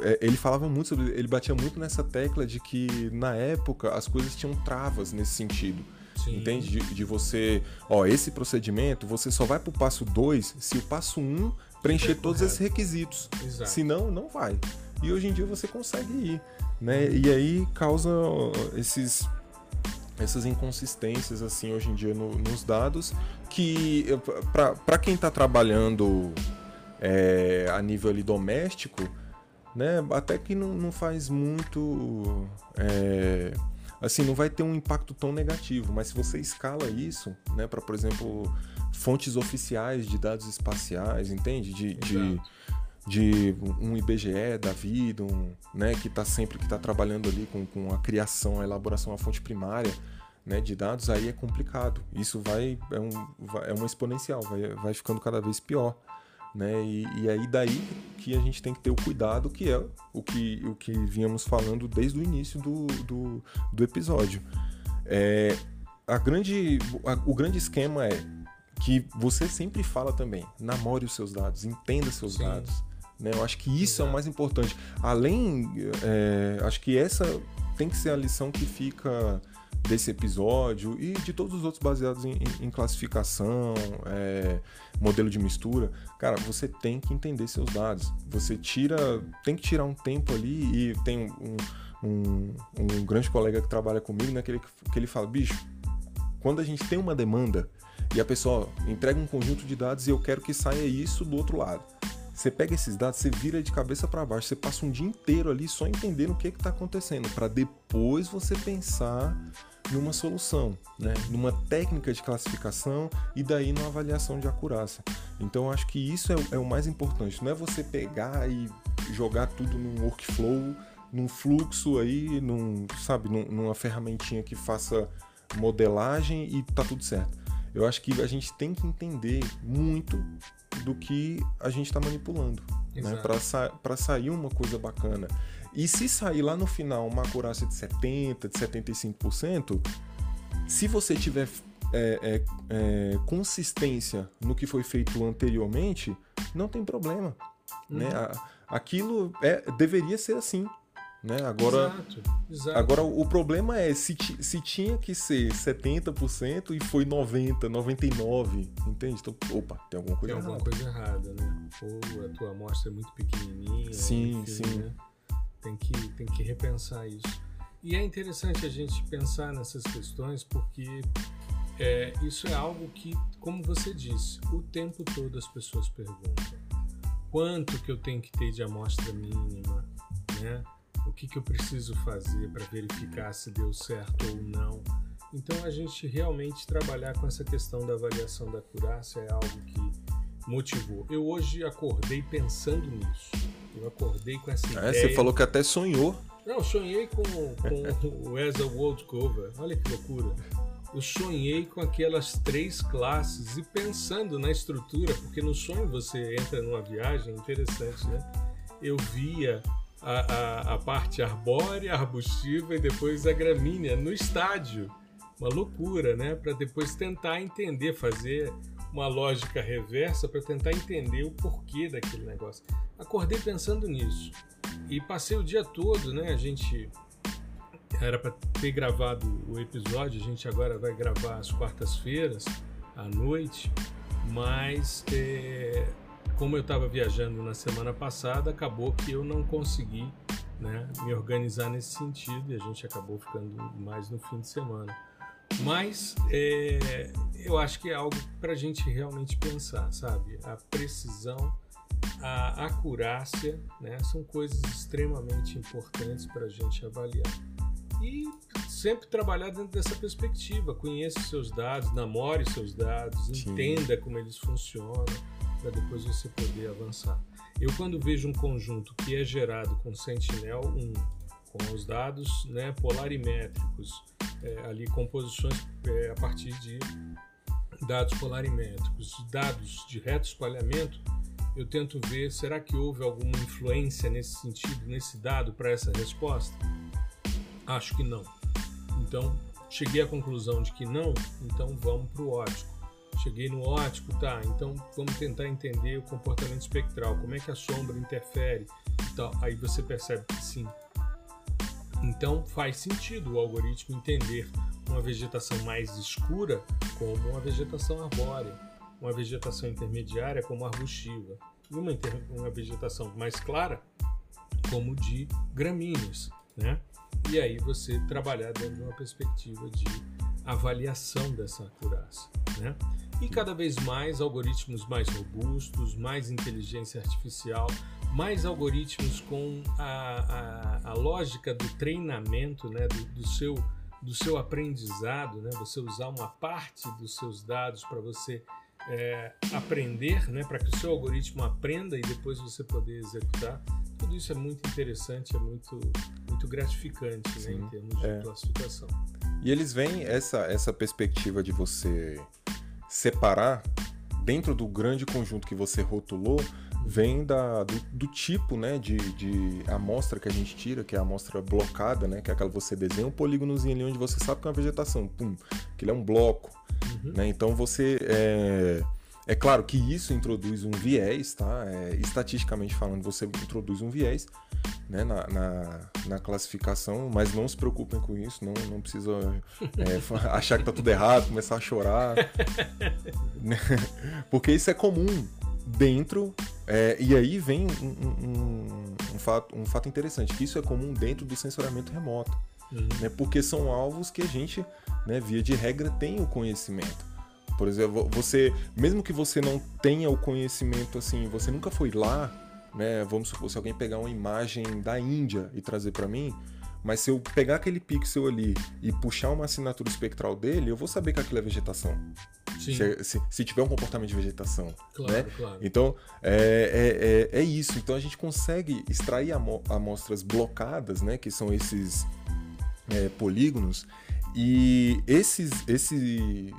é, ele falava muito sobre, ele batia muito nessa tecla de que na época as coisas tinham travas nesse sentido. Sim. Entende? De, de, você, ó, esse procedimento, você só vai pro passo 2 se o passo 1 um preencher é todos esses requisitos. Exato. Senão, não vai. E hoje em dia você consegue ir, né? E aí causa esses essas inconsistências assim hoje em dia no, nos dados que para quem está trabalhando é, a nível ali, doméstico né até que não, não faz muito é, assim não vai ter um impacto tão negativo mas se você escala isso né para por exemplo fontes oficiais de dados espaciais entende? De, de de um IBGE da vida, um, né, que está sempre que está trabalhando ali com, com a criação, a elaboração da fonte primária né, de dados, aí é complicado. Isso vai é, um, é uma exponencial, vai, vai ficando cada vez pior. Né? E, e aí daí que a gente tem que ter o cuidado, que é o que, o que vínhamos falando desde o início do, do, do episódio. É, a grande, a, o grande esquema é que você sempre fala também, namore os seus dados, entenda seus Sim. dados. Né? Eu acho que isso é o mais importante. Além, é, acho que essa tem que ser a lição que fica desse episódio e de todos os outros baseados em, em, em classificação, é, modelo de mistura. Cara, você tem que entender seus dados. Você tira, tem que tirar um tempo ali e tem um, um, um grande colega que trabalha comigo, né, que ele, que ele fala, bicho, quando a gente tem uma demanda e a pessoa entrega um conjunto de dados e eu quero que saia isso do outro lado. Você pega esses dados, você vira de cabeça para baixo, você passa um dia inteiro ali só entendendo o que está acontecendo, para depois você pensar numa solução, né? numa técnica de classificação e daí numa avaliação de acurácia. Então acho que isso é, é o mais importante, não é você pegar e jogar tudo num workflow, num fluxo aí, num, sabe, num, numa ferramentinha que faça modelagem e tá tudo certo. Eu acho que a gente tem que entender muito do que a gente está manipulando, né? para sa sair uma coisa bacana. E se sair lá no final uma acurácia de 70%, de 75%, se você tiver é, é, é, consistência no que foi feito anteriormente, não tem problema. Né? Uhum. Né? Aquilo é, deveria ser assim. Né? Agora, exato, exato. agora o problema é se, se tinha que ser 70% e foi 90%, 99%, entende? Então, opa, tem alguma coisa tem errada. alguma coisa errada, né? Ou a tua amostra é muito pequenininha. Sim, enfim, sim. Né? Tem, que, tem que repensar isso. E é interessante a gente pensar nessas questões porque é, isso é algo que, como você disse, o tempo todo as pessoas perguntam quanto que eu tenho que ter de amostra mínima, né? O que, que eu preciso fazer para verificar se deu certo ou não. Então, a gente realmente trabalhar com essa questão da avaliação da acurácia é algo que motivou. Eu hoje acordei pensando nisso. Eu acordei com essa é, ideia. Você falou que até sonhou. Não, sonhei com, com o As a World Cover. Olha que loucura. Eu sonhei com aquelas três classes e pensando na estrutura, porque no sonho você entra numa viagem interessante, né? Eu via a, a, a parte arbórea, arbustiva e depois a gramínea no estádio. Uma loucura, né? Para depois tentar entender, fazer uma lógica reversa para tentar entender o porquê daquele negócio. Acordei pensando nisso e passei o dia todo, né? A gente era para ter gravado o episódio, a gente agora vai gravar às quartas-feiras à noite, mas é, como eu estava viajando na semana passada, acabou que eu não consegui né, me organizar nesse sentido e a gente acabou ficando mais no fim de semana. Mas é, eu acho que é algo para a gente realmente pensar, sabe? A precisão, a acurácia, né, são coisas extremamente importantes para a gente avaliar. E sempre trabalhar dentro dessa perspectiva. Conheça seus dados, namore seus dados, Sim. entenda como eles funcionam para depois você poder avançar. Eu quando vejo um conjunto que é gerado com Sentinel-1, com os dados né, polarimétricos, é, ali composições é, a partir de dados polarimétricos, dados de reto espalhamento, eu tento ver será que houve alguma influência nesse sentido, nesse dado para essa resposta? Acho que não. Então, cheguei à conclusão de que não, então vamos para o ótico. Cheguei no ótico, tá, então vamos tentar entender o comportamento espectral, como é que a sombra interfere tal. Aí você percebe que sim. Então faz sentido o algoritmo entender uma vegetação mais escura como uma vegetação arbórea, uma vegetação intermediária como arbustiva e uma, uma vegetação mais clara como de gramíneas, né? E aí você trabalhar dentro de uma perspectiva de avaliação dessa acurácia, né? E cada vez mais algoritmos mais robustos, mais inteligência artificial, mais algoritmos com a, a, a lógica do treinamento, né? do, do seu do seu aprendizado, né? Você usar uma parte dos seus dados para você é, aprender, né? Para que o seu algoritmo aprenda e depois você poder executar. Tudo isso é muito interessante, é muito muito gratificante, né? Em termos de é. classificação. E eles veem essa essa perspectiva de você separar dentro do grande conjunto que você rotulou vem da, do, do, tipo né, de, de amostra que a gente tira, que é a amostra blocada, né, que é aquela que você desenha um polígonozinho ali onde você sabe que é uma vegetação, pum, que ele é um bloco. Uhum. Né, então você. É, é claro que isso introduz um viés, tá? É, estatisticamente falando, você introduz um viés né, na, na, na, classificação, mas não se preocupem com isso, não, não precisa é, achar que tá tudo errado, começar a chorar. Né, porque isso é comum dentro. É, e aí vem um, um, um, fato, um fato interessante, que isso é comum dentro do sensoriamento remoto. Uhum. Né, porque são alvos que a gente, né, via de regra, tem o conhecimento. Por exemplo, você, mesmo que você não tenha o conhecimento assim, você nunca foi lá, né? Vamos supor, se alguém pegar uma imagem da Índia e trazer para mim, mas se eu pegar aquele pixel ali e puxar uma assinatura espectral dele, eu vou saber que aquilo é vegetação. Se, se, se, tiver um comportamento de vegetação. Claro, né? claro. Então, é, é, é, é, isso. Então, a gente consegue extrair amostras blocadas, né? Que são esses é, polígonos. E esses, esse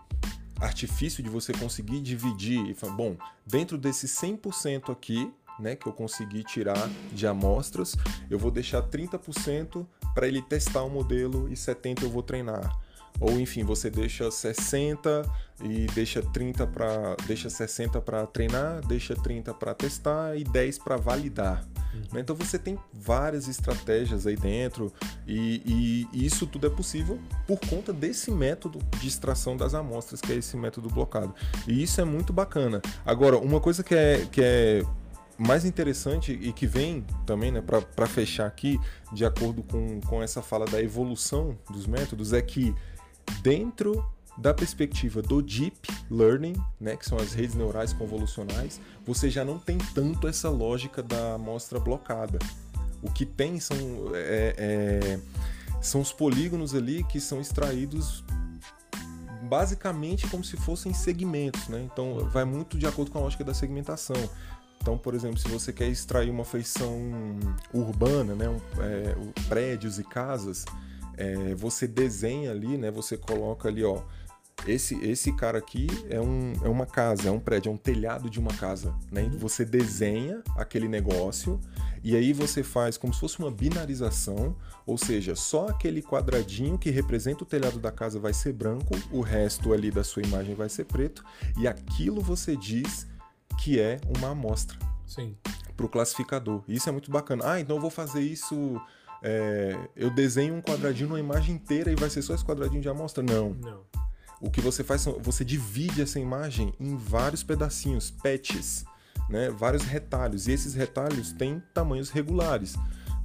artifício de você conseguir dividir e falar, bom, dentro desse 100% aqui, né, que eu consegui tirar de amostras, eu vou deixar 30% para ele testar o modelo e 70 eu vou treinar. Ou enfim, você deixa 60 e deixa 30 para deixa 60 para treinar, deixa 30 para testar e 10 para validar. Né? Então você tem várias estratégias aí dentro e, e, isso tudo é possível por conta desse método de extração das amostras, que é esse método blocado. E isso é muito bacana. Agora, uma coisa que é, que é mais interessante e que vem também, né, para fechar aqui, de acordo com, com essa fala da evolução dos métodos, é que dentro da perspectiva do deep learning, né, que são as redes neurais convolucionais, você já não tem tanto essa lógica da amostra blocada. O que tem são, é, é, são os polígonos ali que são extraídos basicamente como se fossem segmentos, né? Então vai muito de acordo com a lógica da segmentação. Então, por exemplo, se você quer extrair uma feição urbana, né, um, é, prédios e casas, é, você desenha ali, né, você coloca ali, ó, esse, esse cara aqui é, um, é uma casa, é um prédio, é um telhado de uma casa. Né? Uhum. Você desenha aquele negócio e aí você faz como se fosse uma binarização, ou seja, só aquele quadradinho que representa o telhado da casa vai ser branco, o resto ali da sua imagem vai ser preto, e aquilo você diz que é uma amostra. Sim. Para o classificador. Isso é muito bacana. Ah, então eu vou fazer isso. É, eu desenho um quadradinho numa imagem inteira e vai ser só esse quadradinho de amostra? Não. Não. O que você faz, você divide essa imagem em vários pedacinhos, patches, né? vários retalhos. E esses retalhos têm tamanhos regulares.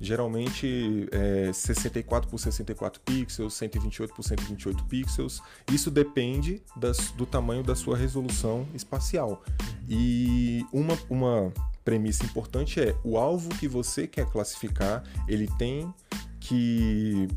Geralmente é 64 por 64 pixels, 128 por 128 pixels. Isso depende das, do tamanho da sua resolução espacial. E uma, uma premissa importante é o alvo que você quer classificar, ele tem que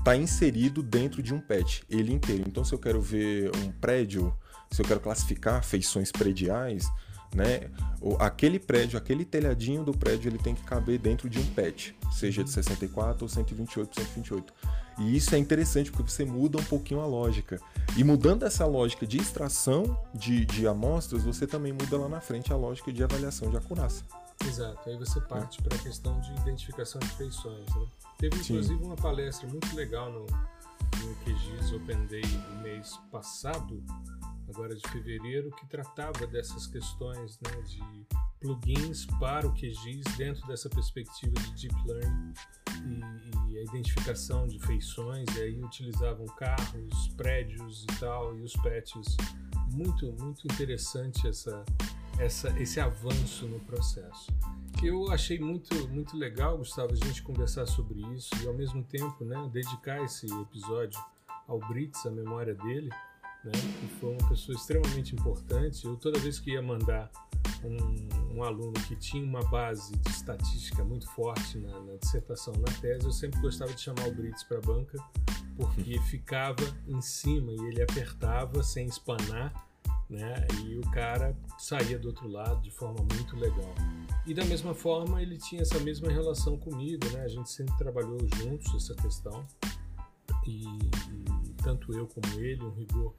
está inserido dentro de um patch, ele inteiro. Então, se eu quero ver um prédio, se eu quero classificar feições prediais, né, aquele prédio, aquele telhadinho do prédio, ele tem que caber dentro de um patch, seja de 64 ou 128 por 128. E isso é interessante porque você muda um pouquinho a lógica. E mudando essa lógica de extração de, de amostras, você também muda lá na frente a lógica de avaliação de acurácia. Exato, aí você parte para a questão de identificação de feições. Né? Teve inclusive Sim. uma palestra muito legal no, no QGIS Open Day do mês passado, agora de fevereiro, que tratava dessas questões né, de plugins para o QGIS dentro dessa perspectiva de Deep Learning e, e, a identificação de feições, e aí utilizavam carros, prédios e tal, e os patches. Muito, muito interessante essa, essa, esse avanço no processo. Eu achei muito, muito legal, Gustavo, a gente conversar sobre isso e ao mesmo tempo né, dedicar esse episódio ao Brits, a memória dele, né, que foi uma pessoa extremamente importante. Eu, toda vez que ia mandar um, um aluno que tinha uma base de estatística muito forte na, na dissertação, na tese, eu sempre gostava de chamar o Brits para a banca, porque ficava em cima e ele apertava sem espanar né? E o cara saía do outro lado de forma muito legal. E da mesma forma ele tinha essa mesma relação comigo, né? A gente sempre trabalhou juntos essa questão e, e tanto eu como ele, um rigor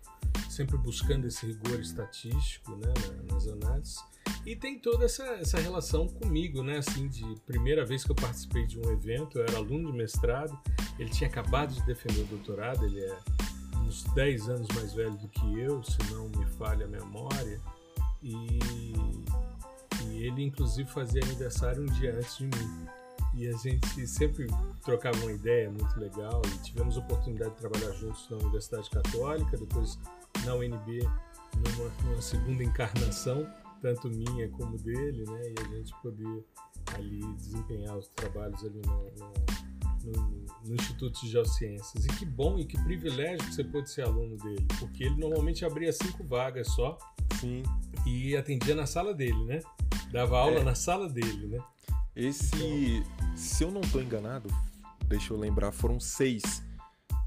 sempre buscando esse rigor estatístico, né? Nas análises. E tem toda essa, essa relação comigo, né? Assim, de primeira vez que eu participei de um evento, eu era aluno de mestrado, ele tinha acabado de defender o doutorado, ele é uns 10 anos mais velho do que eu, se não me falha a memória, e, e ele inclusive fazia aniversário um dia antes de mim. E a gente sempre trocava uma ideia muito legal e tivemos oportunidade de trabalhar juntos na Universidade Católica, depois na UNB, numa, numa segunda encarnação, tanto minha como dele, né? E a gente poder ali desempenhar os trabalhos ali no, no no, no, Instituto de Geociências. E que bom e que privilégio que você pôde ser aluno dele, porque ele normalmente abria cinco vagas só Sim. e atendia na sala dele, né? Dava aula é. na sala dele, né? Esse, se eu não estou enganado, deixa eu lembrar, foram seis,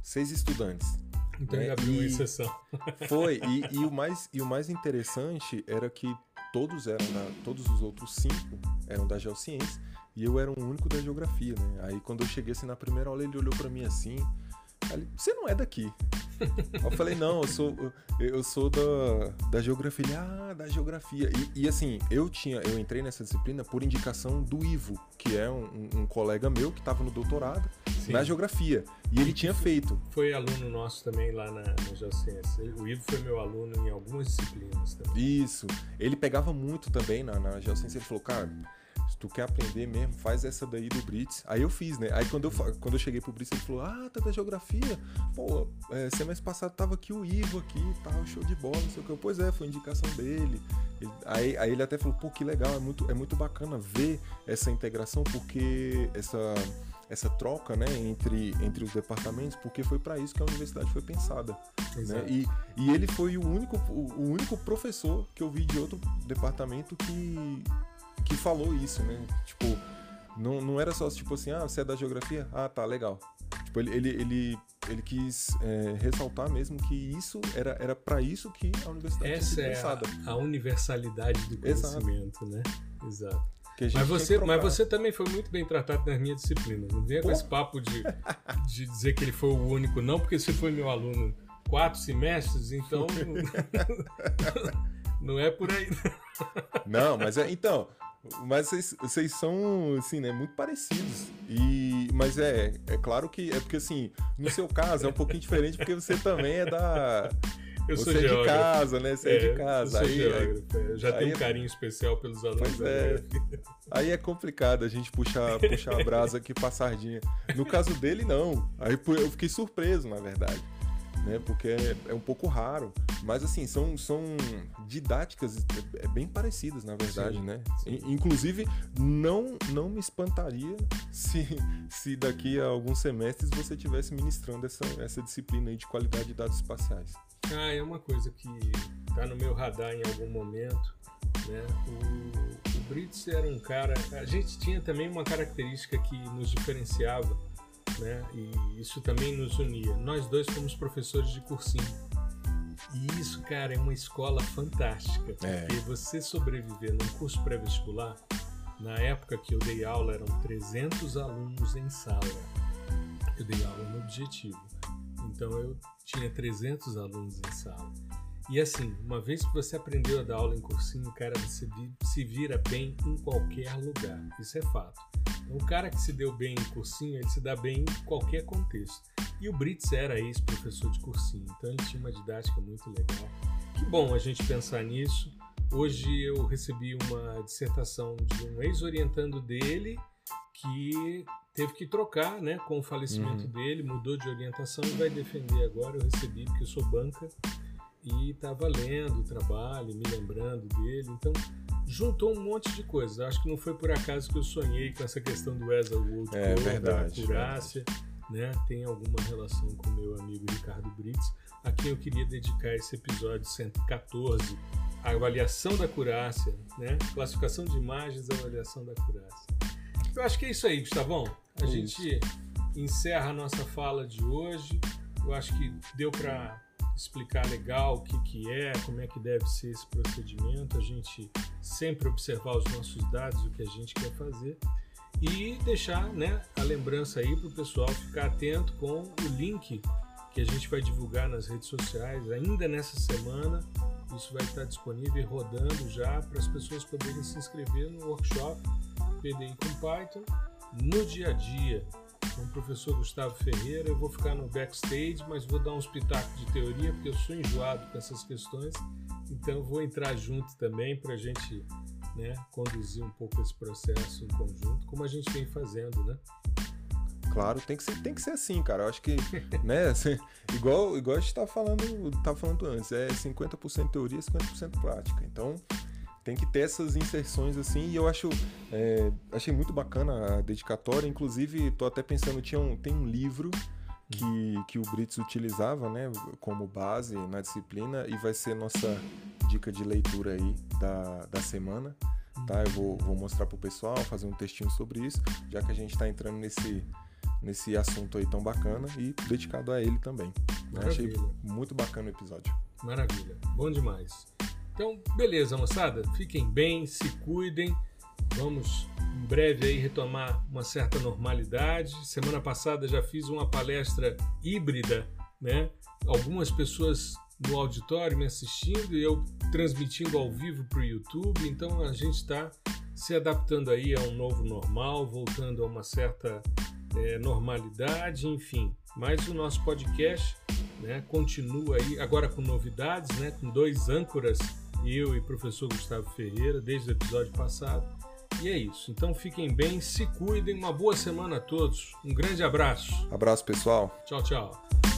seis estudantes. Então né? ele abriu uma exceção. Foi, e, e, o mais, e o mais interessante era que todos eram da, todos os outros cinco eram da Geociência e eu era o único da geografia, né? Aí quando eu cheguei assim na primeira aula, ele olhou para mim assim. Ele, você não é daqui. eu falei, não, eu sou, eu sou da, da geografia. Ele, ah, da geografia. E, e, assim, eu tinha, eu entrei nessa disciplina por indicação do Ivo, que é um, um colega meu que estava no doutorado Sim. na geografia. E ele tinha feito. Foi aluno nosso também lá na, na Geociência. O Ivo foi meu aluno em algumas disciplinas também. Isso. Ele pegava muito também na, na Geociência. Ele falou, cara tu quer aprender mesmo, faz essa daí do Brits. Aí eu fiz, né? Aí quando eu, quando eu cheguei pro Brits, ele falou: Ah, tá da geografia. Pô, é, semestre passado tava aqui o Ivo aqui e tal, show de bola, não sei o que. Pois é, foi indicação dele. Ele, aí, aí ele até falou: Pô, que legal, é muito, é muito bacana ver essa integração, porque essa essa troca né, entre, entre os departamentos, porque foi para isso que a universidade foi pensada. Né? E, e ele foi o único, o, o único professor que eu vi de outro departamento que, que falou isso, né? Tipo, não, não era só tipo assim, ah, você é da geografia? Ah, tá, legal. Tipo, ele, ele, ele ele quis é, ressaltar mesmo que isso era era para isso que a universidade essa é a, a, universalidade do conhecimento, Exato. né? Exato. Mas você, mas você também foi muito bem tratado nas minhas disciplinas. Não venha com esse papo de, de dizer que ele foi o único, não, porque você foi meu aluno quatro semestres, então não é por aí. Não, mas é, então, mas vocês, são, assim, né, muito parecidos. E, mas é, é claro que é porque, assim, no seu caso é um pouquinho diferente porque você também é da. Eu você sou é geógrafo. de casa, né? Você é, é de casa. Eu sou aí, geógrafo. É. Já tenho um carinho especial pelos alunos. É. Aí é complicado a gente puxar, puxar a brasa aqui pra sardinha. No caso dele, não. Aí eu fiquei surpreso, na verdade né? Porque é, é, um pouco raro. Mas assim, são, são didáticas é, é bem parecidas, na verdade, sim, né? Sim. Inclusive, não, não me espantaria se, se daqui a alguns semestres você estivesse ministrando essa, essa disciplina aí de qualidade de dados espaciais. Ah, é uma coisa que está no meu radar em algum momento. Né? O, o Brits era um cara. A gente tinha também uma característica que nos diferenciava né? E isso também nos unia. Nós dois fomos professores de cursinho. E isso, cara, é uma escola fantástica, porque é. você sobreviver num curso pré-vestibular, na época que eu dei aula eram 300 alunos em sala. Eu dei aula no objetivo. Então eu tinha 300 alunos em sala. E assim, uma vez que você aprendeu a dar aula em cursinho, cara, você se vira bem em qualquer lugar. Isso é fato. O cara que se deu bem em cursinho, ele se dá bem em qualquer contexto. E o Brits era ex-professor de cursinho, então ele tinha uma didática muito legal. Que bom a gente pensar nisso. Hoje eu recebi uma dissertação de um ex-orientando dele que teve que trocar, né, com o falecimento uhum. dele, mudou de orientação e vai defender agora. Eu recebi porque eu sou banca e estava lendo o trabalho, me lembrando dele. Então, juntou um monte de coisas. Acho que não foi por acaso que eu sonhei com essa questão do Ezra Wood, é, verdade, da Curácia, né? Tem alguma relação com meu amigo Ricardo Brits, a quem eu queria dedicar esse episódio 114, a avaliação da curácia, né? Classificação de imagens, avaliação da curácia. Eu acho que é isso aí, Gustavão. A é gente isso. encerra a nossa fala de hoje. Eu acho que deu para explicar legal o que, que é, como é que deve ser esse procedimento, a gente sempre observar os nossos dados, o que a gente quer fazer e deixar né, a lembrança aí para o pessoal ficar atento com o link que a gente vai divulgar nas redes sociais ainda nessa semana. Isso vai estar disponível e rodando já para as pessoas poderem se inscrever no workshop PDI com Python no dia a dia com o professor Gustavo Ferreira. Eu vou ficar no backstage, mas vou dar uns pitacos de teoria, porque eu sou enjoado com essas questões. Então, vou entrar junto também para a gente né, conduzir um pouco esse processo em conjunto, como a gente vem fazendo, né? Claro, tem que ser, tem que ser assim, cara. Eu acho que, né, assim, igual, igual a gente tá falando, tá falando antes, é 50% teoria, 50% prática. Então, tem que ter essas inserções assim e eu acho é, achei muito bacana a dedicatória. Inclusive tô até pensando tinha um, tem um livro que, que o Brits utilizava né como base na disciplina e vai ser nossa dica de leitura aí da, da semana tá? Eu vou, vou mostrar pro pessoal fazer um textinho sobre isso já que a gente está entrando nesse nesse assunto aí tão bacana e dedicado a ele também achei muito bacana o episódio. Maravilha. Bom demais então, beleza, moçada. Fiquem bem, se cuidem. Vamos em breve aí retomar uma certa normalidade. Semana passada já fiz uma palestra híbrida, né? Algumas pessoas no auditório me assistindo e eu transmitindo ao vivo para o YouTube. Então a gente está se adaptando aí a um novo normal, voltando a uma certa é, normalidade, enfim. Mas o nosso podcast né, continua aí agora com novidades, né, com dois âncoras eu e professor Gustavo Ferreira, desde o episódio passado. E é isso. Então fiquem bem, se cuidem. Uma boa semana a todos. Um grande abraço. Abraço, pessoal. Tchau, tchau.